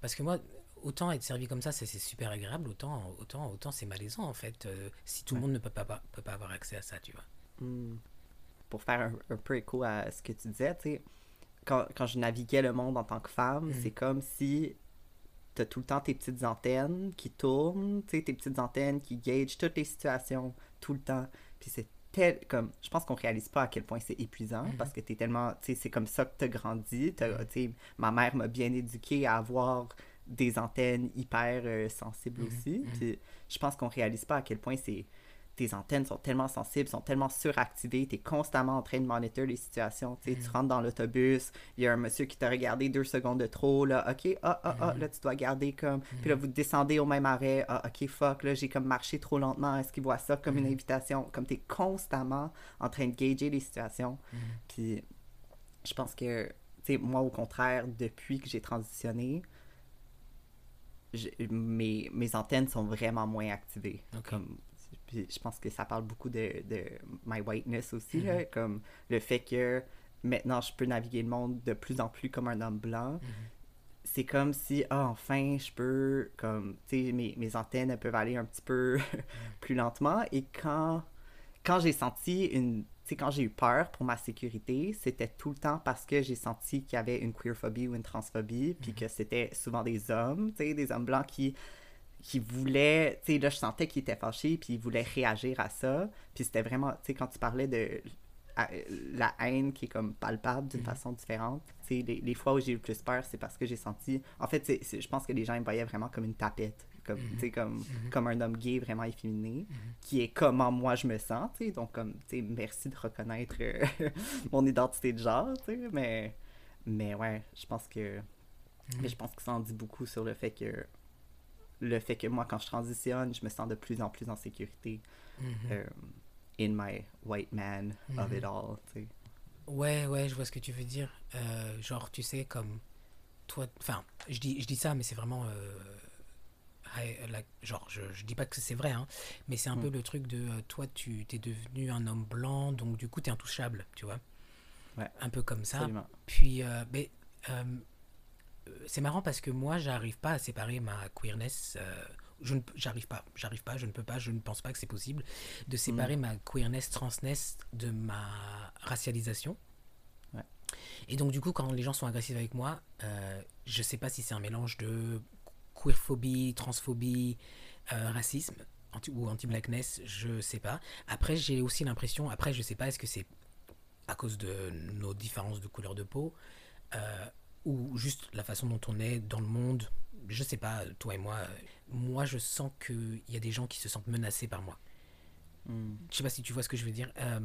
Parce que moi. Autant être servi comme ça, c'est super agréable, autant, autant, autant c'est malaisant en fait, euh, si tout le Ouais. monde ne peut pas, pas- peut pas avoir accès à ça, tu vois. Hmm. Pour faire un, un peu écho à ce que tu disais, tu sais, quand, quand je naviguais le monde en tant que femme, Mhm. c'est comme si tu as tout le temps tes petites antennes qui tournent, tu sais, tes petites antennes qui gagent toutes les situations tout le temps. Puis c'est tel, comme, je pense qu'on réalise pas à quel point c'est épuisant parce que tu es tellement, tu sais, c'est comme ça que tu as grandi. Sais, ma mère m'a bien éduqué à avoir des antennes hyper euh, sensibles Mhm, aussi. mhm. Puis je pense qu'on réalise pas à quel point c'est tes antennes sont tellement sensibles, sont tellement suractivées, tu es constamment en train de monitor les situations. Tu tu rentres dans l'autobus, il y a un monsieur qui t'a regardé deux secondes de trop, là, ok, ah, ah, ah, là, tu dois garder comme. Puis là, vous descendez au même arrêt, ah, ok, fuck, là, j'ai comme marché trop lentement, est-ce qu'il voit ça comme une invitation? Comme tu es constamment en train de gager les situations. Puis je pense que, tu sais, moi, au contraire, depuis que j'ai transitionné, je- mes, mes antennes sont vraiment moins activées. Comme, puis je pense que ça parle beaucoup de, de my whiteness aussi, là, comme le fait que maintenant je peux naviguer le monde de plus en plus comme un homme blanc. C'est comme si, ah, enfin, je peux, comme, tu sais, mes, mes antennes, elles peuvent aller un petit peu *laughs* plus lentement. Et quand, quand j'ai senti une, tu sais, quand j'ai eu peur pour ma sécurité, c'était tout le temps parce que j'ai senti qu'il y avait une queerphobie ou une transphobie, puis que c'était souvent des hommes, tu sais, des hommes blancs qui qui voulaient, tu sais, là, je sentais qu'ils étaient fâchés, puis ils voulaient réagir à ça. Puis c'était vraiment, tu sais, quand tu parlais de à- la haine qui est comme palpable d'une façon différente, tu sais, les, les fois où j'ai eu le plus peur, c'est parce que j'ai senti, en fait, c'est- c'est- je pense que les gens ils me voyaient vraiment comme une tapette, comme, tu sais, comme, comme un homme gay vraiment efféminé, qui est comment moi je me sens, tu sais, donc comme, tu sais, merci de reconnaître euh, *laughs* mon identité de genre, tu sais, mais, mais ouais, je pense que, mais je pense que ça en dit beaucoup sur le fait que le fait que moi, quand je transitionne, je me sens de plus en plus en sécurité. Euh, in my white man of it all, tu sais. Ouais, ouais, je vois ce que tu veux dire. Euh, genre, tu sais, comme toi, enfin, je dis, je dis ça, mais c'est vraiment, euh, like, genre, je, je dis pas que c'est vrai, hein, mais c'est un Mm. peu le truc de, euh, toi, tu t'es devenu un homme blanc, donc du coup, t'es intouchable, tu vois. Ouais. Un peu comme ça. Absolument. Puis, euh, mais, euh, euh, c'est marrant parce que moi, j'arrive pas à séparer ma queerness. euh, je ne, j'arrive pas, j'arrive pas, je ne peux pas, je ne pense pas que c'est possible de séparer ma queerness, transness de ma racialisation. Ouais. Et donc, du coup, quand les gens sont agressifs avec moi, euh, je sais pas si c'est un mélange de queerphobie, transphobie, euh, racisme anti, ou anti-blackness, je sais pas. Après, j'ai aussi l'impression, après, je sais pas, est-ce que c'est à cause de nos différences de couleur de peau euh, ou juste la façon dont on est dans le monde? Je sais pas, toi et moi, euh, moi, je sens qu'il y a des gens qui se sentent menacés par moi. Mm. Je sais pas si tu vois ce que je veux dire. Euh,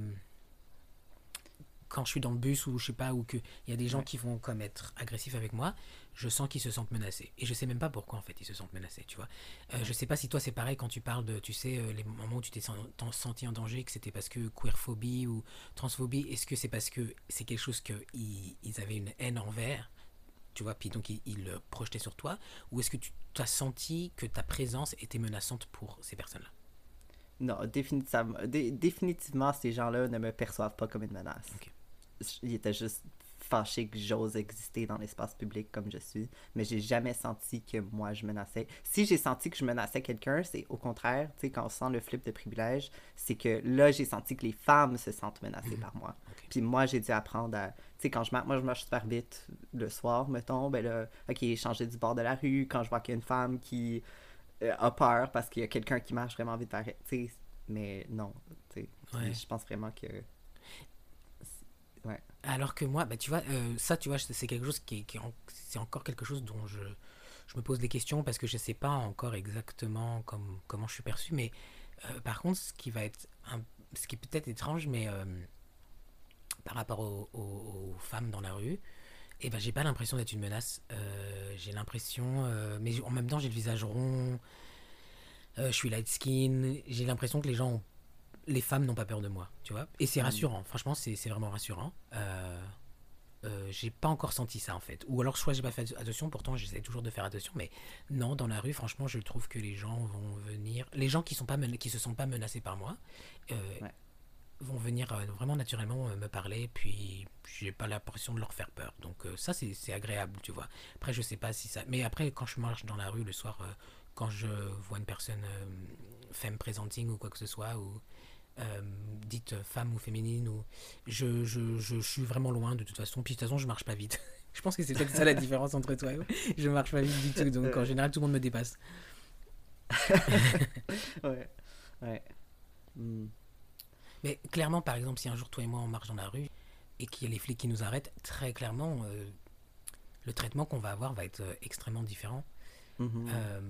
quand je suis dans le bus ou je sais pas, ou qu'il y a des gens Ouais. qui vont comme être agressifs avec moi, je sens qu'ils se sentent menacés. Et je sais même pas pourquoi en fait ils se sentent menacés, tu vois. Euh, Je sais pas si toi c'est pareil quand tu parles de, tu sais, euh, les moments où tu t'es senti en danger, que c'était parce que queerphobie ou transphobie, est-ce que c'est parce que c'est quelque chose qu'ils ils avaient une haine envers tu vois, puis donc ils, ils le projetaient sur toi, ou est-ce que tu as senti que ta présence était menaçante pour ces personnes-là? Non, définitivement, dé- définitivement, ces gens-là ne me perçoivent pas comme une menace. Ok. Ils étaient juste fâchés que j'ose exister dans l'espace public comme je suis, mais j'ai jamais senti que moi je menaçais. Si j'ai senti que je menaçais quelqu'un, c'est au contraire, tu sais, quand on sent le flip de privilège, c'est que là, j'ai senti que les femmes se sentent menacées par moi. Puis moi, j'ai dû apprendre à. Tu sais, quand je marche, moi, je marche super vite le soir, mettons, ben là, ok, changer du bord de la rue, quand je vois qu'il y a une femme qui euh, a peur parce qu'il y a quelqu'un qui marche vraiment vite tu sais, mais non, tu sais, Ouais. je pense vraiment que. Alors que moi, bah, tu vois, euh, ça, tu vois, c'est quelque chose qui qui c'est encore quelque chose dont je, je me pose des questions parce que je sais pas encore exactement comme, comment je suis perçu. Mais euh, par contre, ce qui va être, ce qui est peut-être étrange, mais euh, par rapport aux, femmes dans la rue, et ben, j'ai pas l'impression d'être une menace. J'ai l'impression, mais en même temps, j'ai le visage rond. je suis light skin. J'ai l'impression que les gens ont les femmes n'ont pas peur de moi, tu vois. Et c'est Mm. rassurant, franchement, c'est vraiment rassurant. Euh, euh, j'ai pas encore senti ça en fait. Ou alors, soit j'ai pas fait attention, pourtant j'essaie toujours de faire attention, mais non, dans la rue, franchement, je trouve que les gens vont venir. Les gens qui, sont pas qui se sentent pas menacés par moi euh, Ouais. vont venir vraiment naturellement me parler, puis j'ai pas l'impression de leur faire peur. Donc, ça, c'est agréable, tu vois. Après, je sais pas si ça. Mais après, quand je marche dans la rue le soir, quand je vois une personne femme presenting ou quoi que ce soit, ou euh, dite femme ou féminine, ou je, je, je, suis vraiment loin de toute façon. Puis de toute façon, je marche pas vite. *laughs* je pense que c'est peut-être ça la différence entre toi et moi. Je marche pas vite du tout, donc en général, tout le monde me dépasse. *laughs* ouais. Ouais. Hmm. Mais clairement, par exemple, si un jour toi et moi on marche dans la rue et qu'il y a les flics qui nous arrêtent, très clairement, euh, le traitement qu'on va avoir va être euh, extrêmement différent. Mhm. Euh,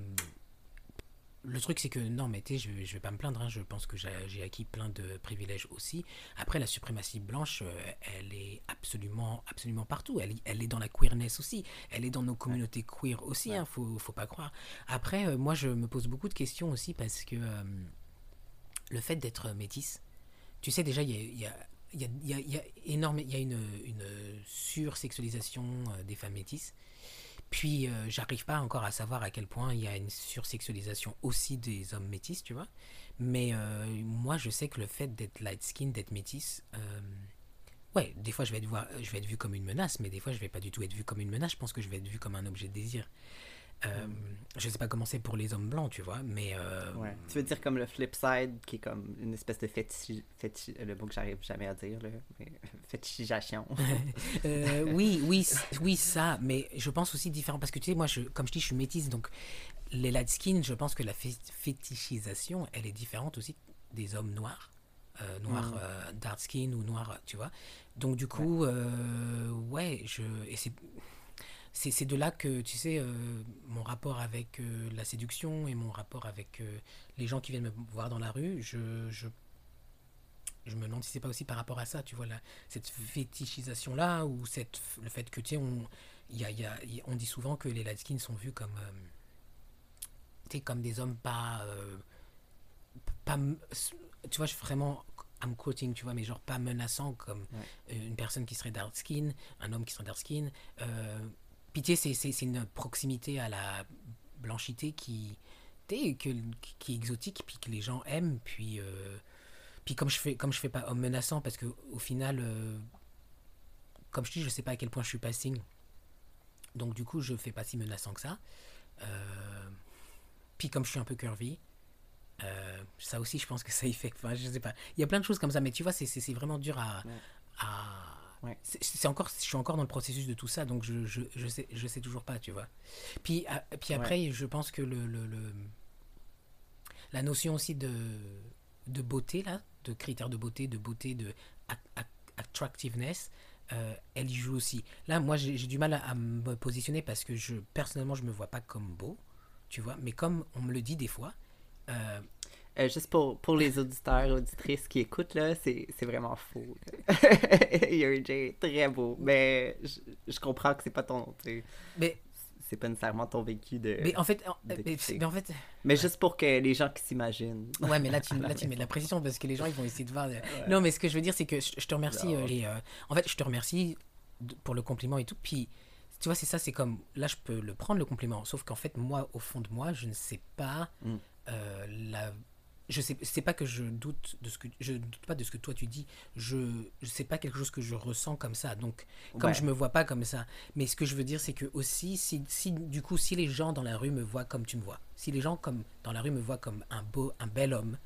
le truc, c'est que non, mais tu je, je vais pas me plaindre. hein, je pense que j'ai acquis plein de privilèges aussi. Après, la suprématie blanche, euh, elle est absolument, absolument partout. Elle, elle est dans la queerness aussi. Elle est dans nos communautés queer aussi. Hein, faut, faut pas croire. Après, euh, moi, je me pose beaucoup de questions aussi parce que euh, le fait d'être métisse, tu sais, déjà, il y a, il y a il y a, il y a- il y a énorme, il y a une, une sursexualisation des femmes métisses. Puis, euh, j'arrive pas encore à savoir à quel point il y a une sursexualisation aussi des hommes métis, tu vois. Mais euh, moi, je sais que le fait d'être light skin, d'être métisse, euh, ouais, des fois je vais, être voir, je vais être vu comme une menace, mais des fois je vais pas du tout être vu comme une menace. Je pense que je vais être vu comme un objet de désir. Euh, Je sais pas comment c'est pour les hommes blancs, tu vois, mais. euh, Ouais. Tu veux dire comme le flip side, qui est comme une espèce de fétiche, fétiche le mot que j'arrive jamais à dire, là, mais *laughs* fétichisation. *laughs* Euh, oui, oui, oui, ça, mais je pense aussi différent parce que tu sais, moi, je, comme je dis, je suis métisse, donc les light skin, je pense que la fé- fétichisation, elle est différente aussi des hommes noirs, euh, noirs Mm. euh, dark skin ou noirs, tu vois. Donc du coup, euh, ouais, je et c'est c'est c'est de là que tu sais euh, mon rapport avec euh, la séduction et mon rapport avec euh, les gens qui viennent me voir dans la rue, je, je je me demande si c'est pas aussi par rapport à ça, tu vois, là, cette fétichisation là ou cette, le fait que tu sais, on, y a, y a- y on dit souvent que les light skins sont vus comme euh, comme des hommes pas. pas tu vois, je vraiment. I'm quoting, tu vois, mais genre pas menaçant comme Ouais. une personne qui serait dark skin, un homme qui serait dark skin. Euh, pitié, c'est une proximité à la blanchité qui, que, qui est exotique, puis que les gens aiment. Puis, euh, puis comme je fais comme je fais pas homme menaçant, parce que au final, euh, comme je dis, je sais pas à quel point je suis passing. Donc du coup, je fais pas si menaçant que ça. Euh, puis comme je suis un peu curvy, ça aussi, je pense que ça y fait. Enfin, je sais pas. Il y a plein de choses comme ça, mais tu vois, c'est- vraiment dur à. Ouais. à- Ouais. c'est- encore, je suis encore dans le processus de tout ça, donc je, je, je sais, je sais toujours pas, tu vois. Puis, à- puis après, je pense que le, le, le- la notion aussi de, de beauté, là, de critères de beauté, de beauté, de at- at- attractiveness, euh, elle y joue aussi. Là, moi, j'ai j'ai du mal à, à me positionner parce que je, personnellement, je me vois pas comme beau, tu vois, mais comme on me le dit des fois, euh, Euh, juste pour, pour les auditeurs auditrices qui écoutent, là, c'est vraiment. *laughs* Yuri J très beau, mais je, je comprends que c'est pas ton. mais, C'est pas nécessairement ton vécu de. mais en fait, en- de mais, en fait, Mais juste pour que les gens qui s'imaginent. Ouais, mais là, tu, *laughs* là, tu mets de la pression parce que les gens, ils vont essayer de voir. Non, mais ce que je veux dire, c'est que je, je te remercie. Euh, euh, en fait, je te remercie pour le compliment et tout. Puis, tu vois, c'est ça, c'est comme. Là, je peux le prendre, le compliment. Sauf qu'en fait, moi, au fond de moi, je ne sais pas Mm. euh, la. Je sais, c'est pas que je doute de ce que je doute pas de ce que toi tu dis. Je, je sais pas quelque chose que je ressens comme ça. Donc, comme Ouais. je me vois pas comme ça. Mais ce que je veux dire, c'est que aussi, si, si du coup, si les gens dans la rue me voient comme tu me vois, si les gens comme dans la rue me voient comme un beau, un bel homme,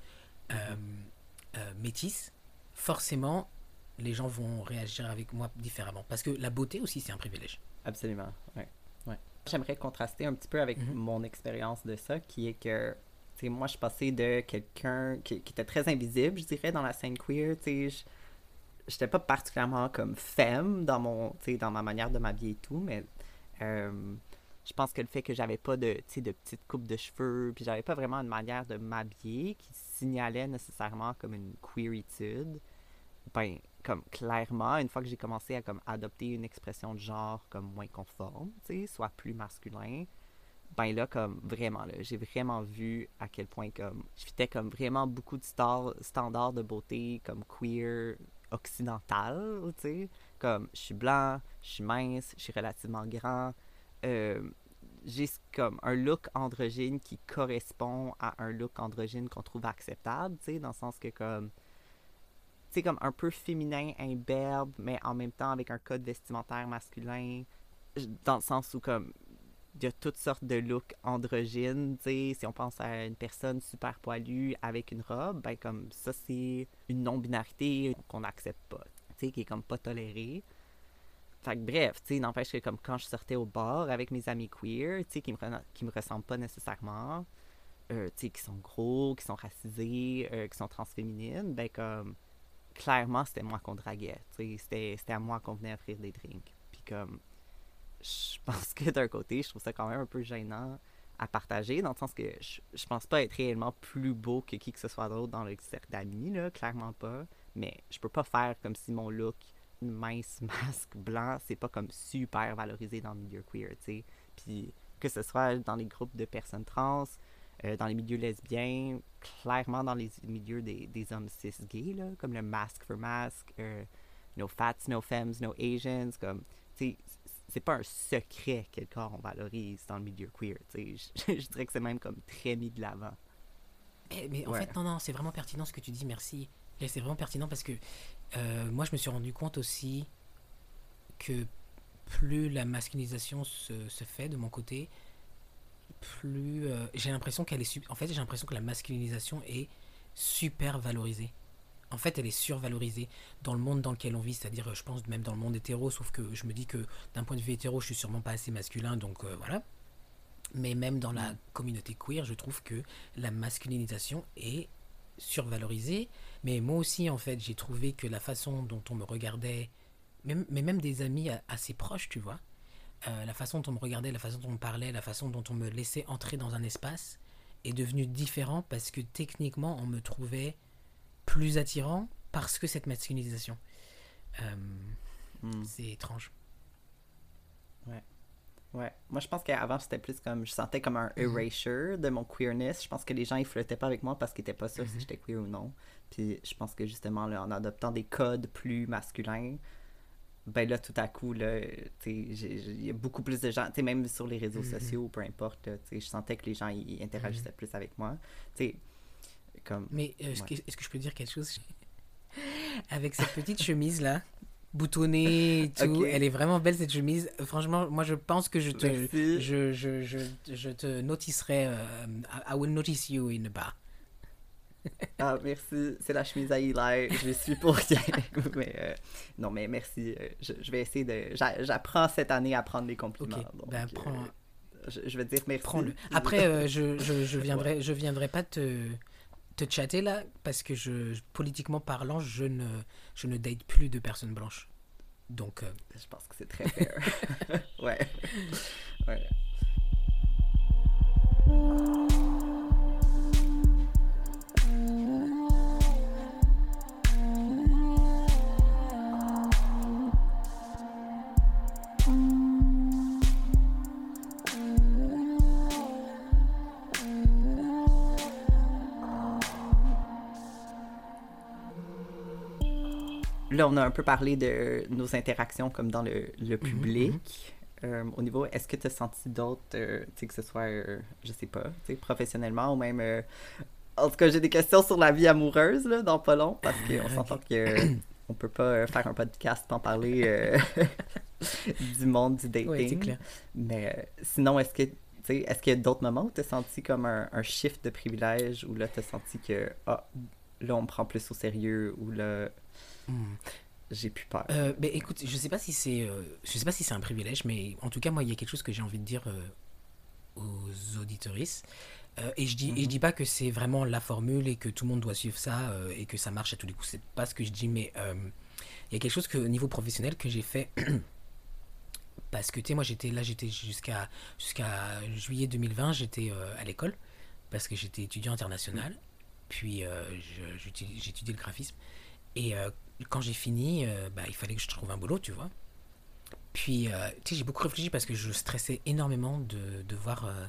euh, euh, métis, forcément, les gens vont réagir avec moi différemment. Parce que la beauté aussi, c'est un privilège. Absolument, ouais. ouais. J'aimerais contraster un petit peu avec Mhm. mon expérience de ça, qui est que, moi, je passé de quelqu'un qui, qui était très invisible, je dirais, dans la scène queer, je- j'étais pas particulièrement comme femme dans mon, dans ma manière de m'habiller et tout, mais euh, je pense que le fait que j'avais pas de, de petites coupes de cheveux, puis j'avais pas vraiment une manière de m'habiller qui signalait nécessairement comme une queeritude, ben, comme clairement, une fois que j'ai commencé à comme adopter une expression de genre comme moins conforme, soit plus masculin, ben là, comme vraiment, là, j'ai vraiment vu à quel point comme je fitais comme vraiment beaucoup de star- standards de beauté comme queer occidental, tu sais, comme je suis blanc, je suis mince, je suis relativement grand, euh, j'ai comme un look androgyne qui correspond à un look androgyne qu'on trouve acceptable, tu sais, dans le sens que comme sais, comme un peu féminin, imberbe, mais en même temps avec un code vestimentaire masculin, dans le sens où, comme, il y a toutes sortes de looks androgynes, tu sais, si on pense à une personne super poilue avec une robe, ben, comme, ça, c'est une non-binarité qu'on n'accepte pas, tu sais, qui est comme pas tolérée. Fait que bref, tu sais, n'empêche que comme quand je sortais au bar avec mes amis queer, tu sais, qui me, qui me ressemblent pas nécessairement, euh, tu sais, qui sont gros, qui sont racisés, euh, qui sont transféminines, ben comme, clairement, c'était moi qu'on draguait. tu sais, C'était, c'était à moi qu'on venait offrir des drinks. Puis comme, je pense que d'un côté, je trouve ça quand même un peu gênant à partager, dans le sens que je, je pense pas être réellement plus beau que qui que ce soit d'autre dans le cercle d'amis, là, clairement pas. Mais je peux pas faire comme si mon look mince *laughs* masque blanc, c'est pas comme super valorisé dans le milieu queer, tu sais. Puis que ce soit dans les groupes de personnes trans, euh, dans les milieux lesbiens, clairement dans les milieux des, des hommes cis gays, là, comme le Mask for Mask, euh, No Fats, No Femmes, No Asians, comme, tu sais, c'est pas un secret quel corps on valorise dans le milieu queer. Je, *laughs* je dirais que c'est même comme très mis de l'avant. Eh, mais en Ouais. fait, non, non, c'est vraiment pertinent ce que tu dis, merci. C'est vraiment pertinent parce que euh, moi, je me suis rendu compte aussi que plus la masculinisation se, se fait de mon côté, plus euh, j'ai l'impression qu'elle est. En fait, j'ai l'impression que la masculinisation est super valorisée. En fait, elle est survalorisée dans le monde dans lequel on vit, c'est-à-dire, je pense, même dans le monde hétéro, sauf que je me dis que d'un point de vue hétéro, je suis sûrement pas assez masculin, donc euh, voilà. Mais même dans la communauté queer, je trouve que la masculinisation est survalorisée. Mais moi aussi, en fait, j'ai trouvé que la façon dont on me regardait, même, mais même des amis assez proches, tu vois, euh, la façon dont on me regardait, la façon dont on me parlait, la façon dont on me laissait entrer dans un espace est devenue différent parce que techniquement, on me trouvait plus attirant parce que cette masculinisation. Euh, Hmm. c'est étrange. Ouais. Moi, je pense qu'avant, c'était plus comme. Je sentais comme un Mhm. erasure de mon queerness. Je pense que les gens, ils flottaient pas avec moi parce qu'ils étaient pas sûrs si Mhm. j'étais queer ou non. Puis je pense que justement, là, en adoptant des codes plus masculins, ben là, tout à coup, là, il y a beaucoup plus de gens, tu même sur les réseaux Mhm. sociaux, peu importe, là, je sentais que les gens, ils interagissaient plus avec moi. Tu comme. Mais euh, est-ce Ouais. que, est-ce que je peux dire quelque chose? *laughs* Avec cette petite chemise là, boutonnée et tout, elle est vraiment belle cette chemise. Franchement, moi je pense que je te, Merci. je, je, je, je te noticerai. euh, I will notice you in a bar. *laughs* Ah, merci. C'est la chemise à Eli. Je suis pour rien. *laughs* mais euh, non, mais merci. Euh, Je, je vais essayer de. j'a- J'apprends cette année à prendre les compliments. Donc, ben, euh, prends- je, je vais dire merci. Prends-le. Après, euh, je, je, je viendrai, je viendrai pas te, te chatter là parce que je, politiquement parlant, je ne, je ne date plus de personnes blanches. Donc, euh, Je pense que c'est très fair. *laughs* ouais. Ouais. Là, on a un peu parlé de nos interactions comme dans le, le public. Euh, au niveau, est-ce que tu as senti d'autres, euh, tu sais, que ce soit, euh, je sais pas, tu sais, professionnellement ou même. euh, en tout cas, j'ai des questions sur la vie amoureuse, là, dans pas long, parce qu'on s'entend que *coughs* on peut pas euh, faire un podcast sans parler *laughs* du monde du dating. clair. Mais sinon, est-ce que tu sais, est-ce qu'il y a d'autres moments où tu as senti comme un, un shift de privilège, où là, tu as senti que ah, là, on me prend plus au sérieux, ou là, J'ai plus peur. Euh, ben, écoute, je sais pas si c'est, euh, je sais pas si c'est un privilège, mais en tout cas, moi, il y a quelque chose que j'ai envie de dire euh, aux auditoristes. Euh, et je dis, et je dis pas que c'est vraiment la formule et que tout le monde doit suivre ça et que ça marche à tous les coups. C'est pas ce que je dis, mais il y a quelque chose que au niveau professionnel que j'ai fait. *clears throat* Parce que tu sais, moi j'étais là, j'étais jusqu'à jusqu'à juillet 2020, j'étais à l'école parce que j'étais étudiant international. Puis je- j'étudie- j'étudiais le graphisme. Et euh, quand j'ai fini, euh, bah, il fallait que je trouve un boulot, tu vois. Puis, euh, tu sais, j'ai beaucoup réfléchi parce que je stressais énormément de devoir euh,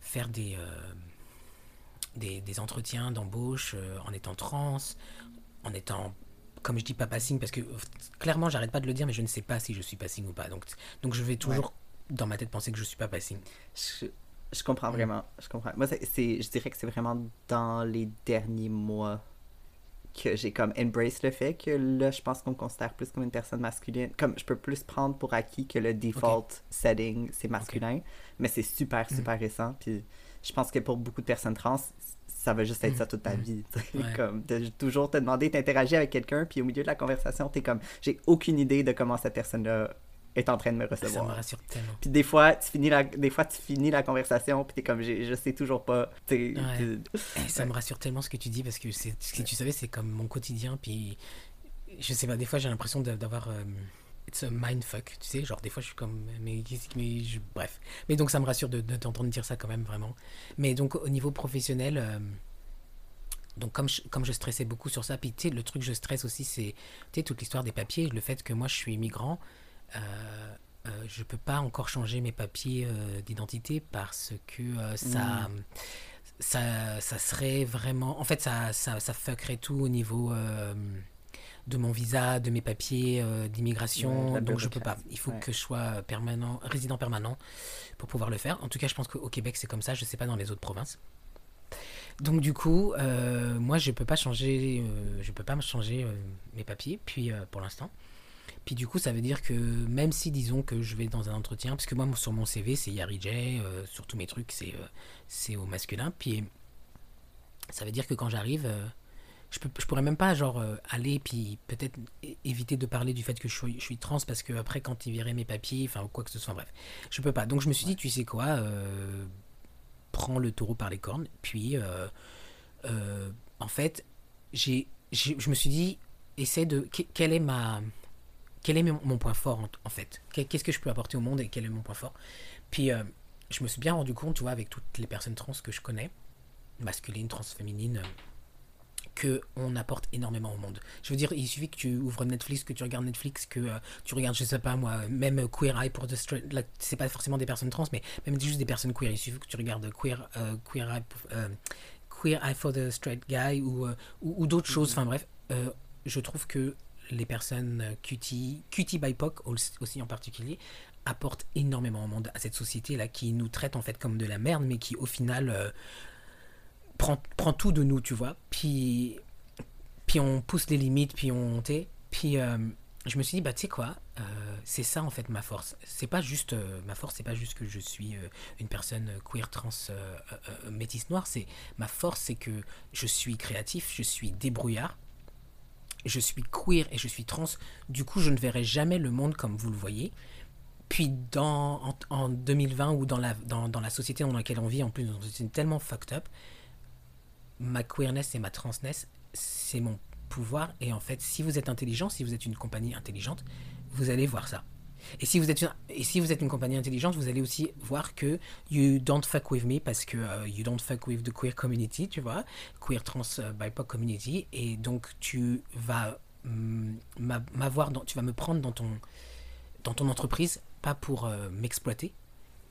faire des, euh, des, des entretiens d'embauche en étant trans, en étant, comme je dis, pas passing, parce que clairement, j'arrête pas de le dire, mais je ne sais pas si je suis passing ou pas. Donc, donc je vais toujours dans ma tête penser que je suis pas passing. Je, je comprends vraiment. Je comprends. Moi, c'est- je dirais que c'est vraiment dans les derniers mois que j'ai comme embrace le fait que là, je pense qu'on me considère plus comme une personne masculine. Comme je peux plus prendre pour acquis que le default setting, c'est masculin. Mais c'est super, Mhm. super récent. Puis je pense que pour beaucoup de personnes trans, ça va juste être ça toute ta Mhm. vie. Ouais. Comme de toujours te demander d'interagir avec quelqu'un, puis au milieu de la conversation, t'es comme, j'ai aucune idée de comment cette personne-là est en train de me Ça me recevoir. rassure tellement. Puis des fois, tu finis la, des fois, tu finis la conversation, puis t'es comme, je sais toujours pas. Ouais. Eh, Ça me rassure tellement ce que tu dis parce que c'est, si tu savais, c'est comme mon quotidien. Puis je sais pas, des fois j'ai l'impression d'a- d'avoir. euh, it's a mindfuck, tu sais. Genre, des fois je suis comme. Mais, que- mais je- bref. Mais donc ça me rassure de, de t'entendre dire ça quand même, vraiment. Mais donc au niveau professionnel. euh, donc comme je, comme je stressais beaucoup sur ça, puis tu sais, le truc que je stresse aussi, c'est tu sais, toute l'histoire des papiers, le fait que moi je suis immigrant, euh, je peux pas encore changer mes papiers euh, d'identité parce que euh, ça, ça, ça serait vraiment... En fait, ça, ça, ça fuckerait tout au niveau euh, de mon visa, de mes papiers euh, d'immigration, Ouais, donc je peux pas. Il faut ouais. que je sois permanent, résident permanent pour pouvoir le faire. En tout cas, je pense qu'au Québec, c'est comme ça, je sais pas dans les autres provinces. Donc du coup, euh, moi je peux pas changer, euh, je peux pas changer euh, mes papiers, puis euh, pour l'instant. Puis du coup, ça veut dire que même si disons que je vais dans un entretien, parce que moi sur mon CV c'est Yari J, euh, sur tous mes trucs c'est euh, c'est au masculin, puis ça veut dire que quand j'arrive, euh, je peux, je pourrais même pas genre aller puis peut-être éviter de parler du fait que je suis, je suis trans parce que après quand ils verraient mes papiers, enfin ou quoi que ce soit, bref, je peux pas. Donc je me suis dit, tu sais quoi, prends le taureau par les cornes, puis en fait, j'ai, je me suis dit, essaie de, que- quel est ma, quel est mon, mon point fort en, en fait, Que- qu'est-ce que je peux apporter au monde et quel est mon point fort? Puis euh, je me suis bien rendu compte, tu vois, avec toutes les personnes trans que je connais, masculines, trans, féminines, euh, que on apporte énormément au monde. Je veux dire, il suffit que tu ouvres Netflix, que tu regardes Netflix, que euh, tu regardes, je sais pas moi, même Queer Eye pour the Straight, là, c'est pas forcément des personnes trans, mais même juste des personnes queer. Il suffit que tu regardes Queer, euh, queer, Eye, euh, queer Eye for the Straight Guy ou, ou, d'autres choses. Enfin bref, je trouve que les personnes cutie, cutie BIPOC aussi en particulier, apportent énormément au monde, à cette société-là qui nous traite en fait comme de la merde, mais qui au final prend, prend tout de nous, tu vois. Puis, puis on pousse les limites, puis on. Puis euh, je me suis dit, bah tu sais quoi, euh, c'est ça en fait ma force. C'est pas juste. Euh, ma force, c'est pas juste que je suis une personne queer, trans, métisse noire. C'est, ma force, c'est que je suis créatif, je suis débrouillard. Je suis queer et je suis trans. Du coup, je ne verrai jamais le monde comme vous le voyez. Puis dans, en, en 2020 ou dans la, dans, dans, la société dans laquelle on vit, en plus, c'est tellement fucked up, ma queerness et ma transness, c'est mon pouvoir. Et en fait, si vous êtes intelligent, si vous êtes une compagnie intelligente, vous allez voir ça. Et si vous êtes une, et si vous êtes une compagnie intelligente, vous allez aussi voir que you don't fuck with me parce que euh, you don't fuck with the queer community, tu vois, queer trans uh, BIPOC community. Et donc tu vas mm, m'avoir, tu vas me prendre dans ton, dans ton entreprise, pas pour euh, m'exploiter,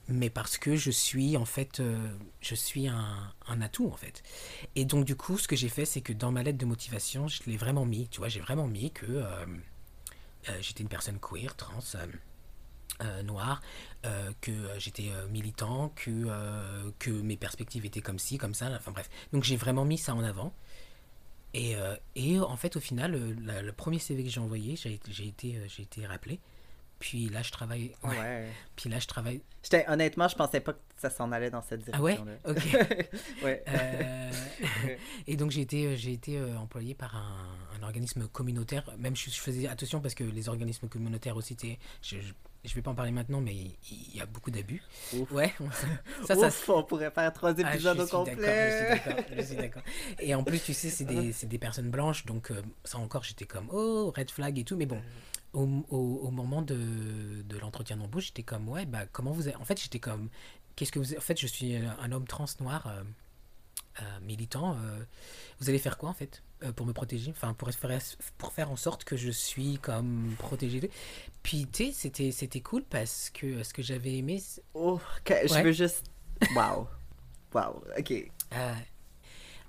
mais parce que je suis en fait euh, je suis un, un, atout en fait et donc du coup ce que j'ai fait c'est que dans ma lettre de motivation je l'ai vraiment mis tu vois j'ai vraiment mis que j'étais une personne queer trans noire que j'étais militant que que mes perspectives étaient comme ci comme ça enfin bref. Donc j'ai vraiment mis ça en avant. Et, et en fait au final le premier CV que j'ai envoyé j'ai été été rappelé puis là, je travaille. Ouais. Puis là, je travaille. Honnêtement, je pensais pas que ça s'en allait dans cette direction. Ah ouais? Ok. *laughs* ouais. Euh, *laughs* et donc, j'ai été, euh, j'ai été euh, employé par un, un, organisme communautaire. Même, je, faisais attention parce que les organismes communautaires aussi, je, je, vais pas en parler maintenant, mais il y, a beaucoup d'abus. Ouais. *laughs* Ça, ça, on pourrait faire trois ah, épisodes au complet. Je suis d'accord. Et en plus, tu sais, c'est des, des, personnes blanches, donc ça encore, j'étais comme, oh, red flag et tout. Mais bon, au, moment de, de l'entretien d'embauche, j'étais comme, ouais, bah, comment vous En fait, j'étais comme, qu'est-ce que vous. En fait, je suis un homme trans noir euh, euh, militant. Euh, vous allez faire quoi, en fait, pour me protéger? Enfin, pour faire, pour faire en sorte que je suis comme protégé. Puis, tu sais, c'était, c'était cool parce que ce que j'avais aimé. Oh, je veux juste. Waouh! Waouh, ok.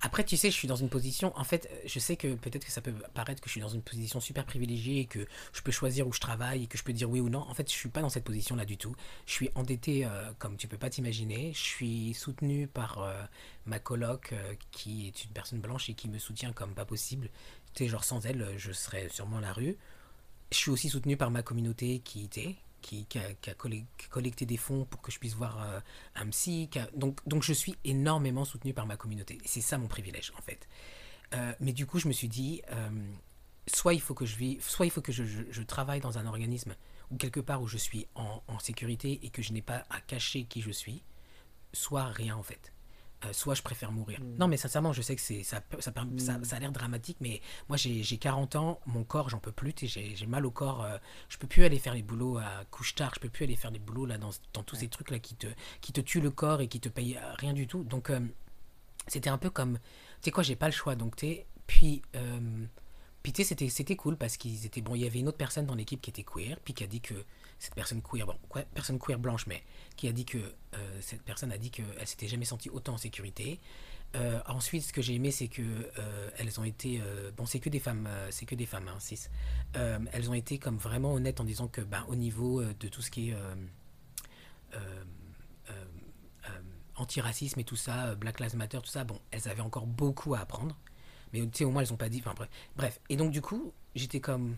Après, tu sais, je suis dans une position. En fait, je sais que peut-être que ça peut paraître que je suis dans une position super privilégiée et que je peux choisir où je travaille et que je peux dire oui ou non. En fait, je suis pas dans cette position-là du tout. Je suis endetté euh, comme tu peux pas t'imaginer. Je suis soutenu par euh, ma coloc euh, qui est une personne blanche et qui me soutient comme pas possible. Tu sais, genre sans elle, je serais sûrement à la rue. Je suis aussi soutenu par ma communauté qui était qui, a, collecté des fonds pour que je puisse voir euh, un psy. donc, donc je suis énormément soutenu par ma communauté. C'est ça mon privilège en fait. Euh, mais du coup, je me suis dit, euh, soit il faut que je soit il faut que je, travaille dans un organisme ou quelque part où je suis en sécurité et que je n'ai pas à cacher qui je suis, soit rien en fait. Euh, soit je préfère mourir. Mm. Non, mais sincèrement, je sais que c'est ça, ça, mm. ça, a l'air dramatique, mais moi j'ai 40 ans, mon corps, j'en peux plus, j'ai mal au corps, euh, je peux plus aller faire les boulots à couche tard, je peux plus aller faire les boulots là dans, dans tous ces trucs là qui te, qui te tuent le corps et qui te payent euh, rien du tout. Donc c'était un peu comme, tu sais quoi, j'ai pas le choix. Donc tu puis puis c'était cool parce qu'ils étaient bon. Il y avait une autre personne dans l'équipe qui était queer, puis qui a dit que cette personne queer, bon, personne queer blanche, mais qui a dit que euh, cette personne a dit qu'elle s'était jamais sentie autant en sécurité. Euh, ensuite, ce que j'ai aimé, c'est que euh, elles ont été, bon, c'est que des femmes, c'est que des femmes, hein, cis. elles ont été comme vraiment honnêtes en disant que, ben, au niveau de tout ce qui est antiracisme et tout ça, Black Lives Matter, tout ça, bon, elles avaient encore beaucoup à apprendre. Mais au moins, elles ont pas dit. Enfin, bref. Et donc, du coup, j'étais comme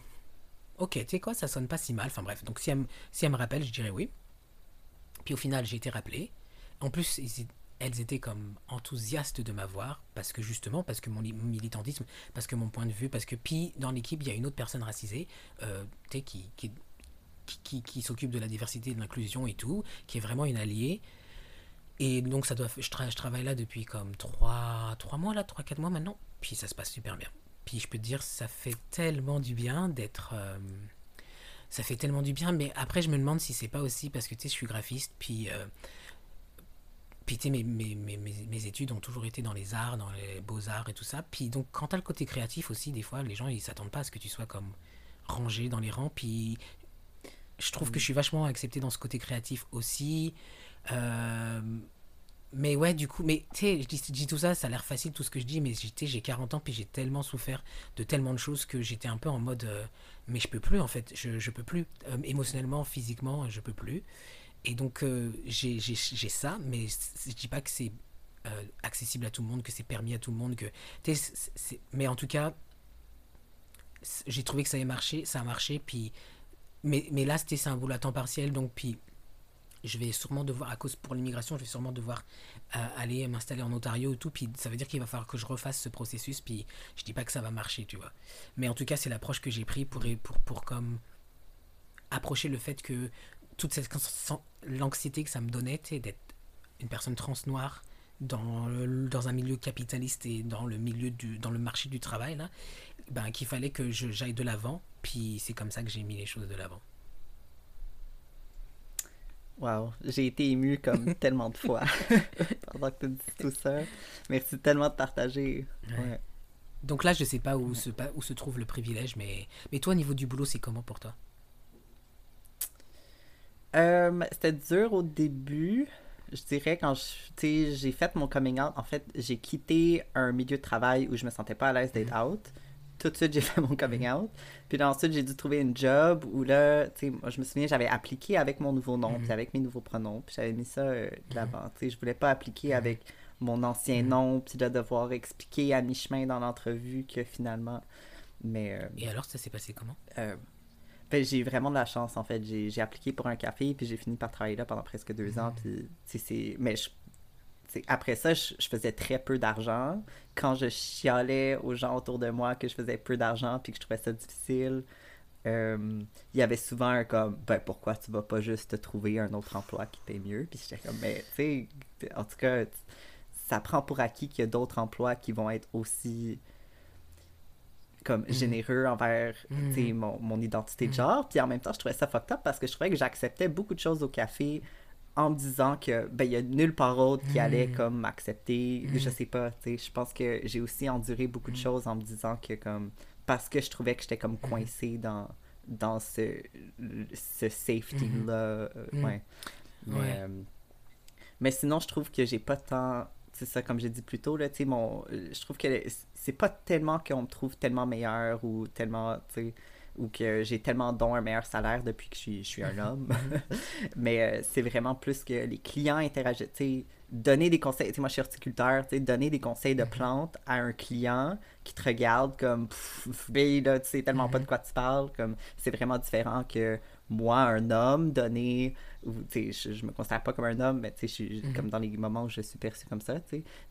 ok, tu sais quoi, ça sonne pas si mal. Enfin bref, donc si elle, si elle me rappelle, je dirais oui. Puis au final, j'ai été rappelé. En plus, elles étaient comme enthousiastes de m'avoir parce que justement, parce que mon militantisme, parce que mon point de vue, parce que puis dans l'équipe, il y a une autre personne racisée, euh, qui, qui, qui s'occupe de la diversité, de l'inclusion et tout, qui est vraiment une alliée. Et donc ça doit, je, je travaille là depuis comme 3, 3 mois là, 3-4 mois maintenant. Puis ça se passe super bien. Puis je peux te dire, ça fait tellement du bien d'être. Euh, ça fait tellement du bien, mais après je me demande si c'est pas aussi parce que tu sais, je suis graphiste, puis. Euh, puis tu sais, mes, mes, mes, mes, études ont toujours été dans les arts, dans les beaux-arts et tout ça. Puis donc, quand tu as le côté créatif aussi, des fois, les gens, ils s'attendent pas à ce que tu sois comme rangé dans les rangs. Puis je trouve que mm. je suis vachement accepté dans ce côté créatif aussi. Euh, mais ouais, du coup, mais tu sais, je dis, tout ça, ça a l'air facile tout ce que je dis, mais j'ai 40 ans, puis j'ai tellement souffert de tellement de choses que j'étais un peu en mode, euh, mais je peux plus en fait, je, je peux plus, euh, émotionnellement, physiquement, je peux plus. Et donc, j'ai ça, mais je dis pas que c'est accessible à tout le monde, que c'est permis à tout le monde, que. mais en tout cas, j'ai trouvé que ça a marché, ça a marché, puis mais, mais là, c'était un boulot à temps partiel, donc puis je vais sûrement devoir, à cause pour l'immigration, je vais sûrement devoir euh, aller m'installer en Ontario et tout, puis ça veut dire qu'il va falloir que je refasse ce processus, puis je dis pas que ça va marcher, tu vois. Mais en tout cas, c'est l'approche que j'ai pris pour, pour, pour comme approcher le fait que toute cette l'anxiété que ça me donnait, d'être une personne trans noire dans, dans un milieu capitaliste et dans le milieu du, dans le marché du travail, là, ben, qu'il fallait que j'aille de l'avant puis c'est comme ça que j'ai mis les choses de l'avant. Wow, j'ai été ému comme *laughs* tellement de fois *laughs* pendant que tu dis tout ça. Merci tellement de partager. Donc là, je sais pas où, se, où se trouve le privilège, mais, mais toi, au niveau du boulot, c'est comment pour toi? Euh, C'était dur au début. Je dirais quand j'ai fait mon coming out, en fait, j'ai quitté un milieu de travail où je me sentais pas à l'aise d'être mm-hmm. out tout de suite, j'ai fait mon coming out. Puis ensuite, j'ai dû trouver une job où là, tu sais, moi, je me souviens, j'avais appliqué avec mon nouveau nom, puis mhm. avec mes nouveaux pronoms, puis j'avais mis ça euh, de l'avant. Tu sais, je voulais pas appliquer mhm. avec mon ancien mhm. nom, puis de devoir expliquer à mi-chemin dans l'entrevue que finalement. Mais. Euh, Et alors, ça s'est passé comment? euh, ben, j'ai vraiment de la chance, en fait. J'ai appliqué pour un café, puis j'ai fini par travailler là pendant presque deux ans. Puis, c'est. Mais je après ça, je, faisais très peu d'argent. Quand je chialais aux gens autour de moi que je faisais peu d'argent puis que je trouvais ça difficile, euh, il y avait souvent un comme ben pourquoi tu vas pas juste te trouver un autre emploi qui paye mieux puis j'étais comme mais tu sais en tout cas ça prend pour acquis qu'il y a d'autres emplois qui vont être aussi comme mhm. généreux envers mhm. mon, mon, identité de mhm. genre puis en même temps je trouvais ça fucked up parce que je trouvais que j'acceptais beaucoup de choses au café en me disant que ben il y a nulle part autre qui allait hmm. comme m'accepter hmm. je sais pas tu sais je pense que j'ai aussi enduré beaucoup de hmm. choses en me disant que comme parce que je trouvais que j'étais comme coincé dans dans ce ce safety là euh, ouais mais, euh, mais sinon je trouve que j'ai pas tant c'est ça comme j'ai dit plus tôt là tu sais mon je trouve que c'est pas tellement qu'on me trouve tellement meilleur ou tellement tu sais ou que j'ai tellement don un meilleur salaire depuis que je suis, je suis un *laughs* homme. *laughs* Mais euh, c'est vraiment plus que les clients interagissent. Donner des conseils, moi je suis horticulteur, donner des conseils de mhm. plantes à un client qui te regarde comme, là, tu sais tellement pas de quoi tu parles, comme c'est vraiment différent que moi, un homme, donner, ou, je, je me considère pas comme un homme, mais je suis mhm. comme dans les moments où je suis perçu comme ça,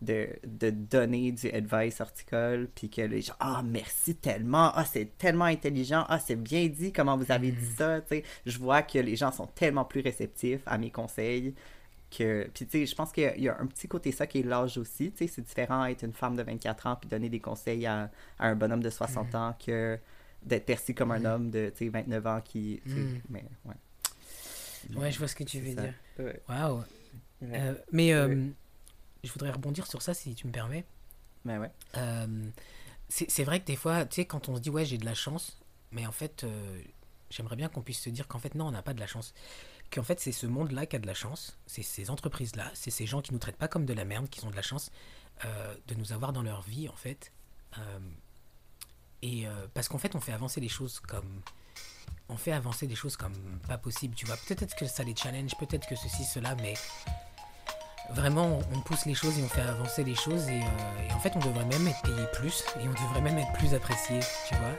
de, de donner du advice horticole, puis que les gens, ah, merci tellement, ah, c'est tellement intelligent, ah, c'est bien dit, comment vous avez dit mhm. ça, tu sais. Je vois que les gens sont tellement plus réceptifs à mes conseils. Que... Puis, tu sais, je pense qu'il y, a un petit côté ça qui est l'âge aussi. Tu sais, c'est différent être une femme de 24 ans puis donner des conseils à, à un bonhomme de 60 mhm. ans que d'être perçu comme un mm. homme de 29 ans qui. Mm. Mais, ouais. ouais, je vois ce que tu veux dire. Waouh! Euh, mais euh, je voudrais rebondir sur ça si tu me permets. Mais ouais. Euh, c'est vrai que des fois, tu sais, quand on se dit ouais, j'ai de la chance, mais en fait, j'aimerais bien qu'on puisse se dire qu'en fait, non, on n'a pas de la chance. Qu'en fait, c'est ce monde-là qui a de la chance, c'est ces entreprises-là, c'est ces gens qui nous traitent pas comme de la merde, qui ont de la chance de nous avoir dans leur vie, en fait. Et euh, parce qu'en fait, on fait avancer les choses comme. On fait avancer des choses comme pas possible, tu vois. Peut-être que ça les challenge, peut-être que ceci, cela, mais vraiment, on pousse les choses et on fait avancer les choses. Et, euh, et en fait, on devrait même être payé plus et on devrait même être plus apprécié, tu vois.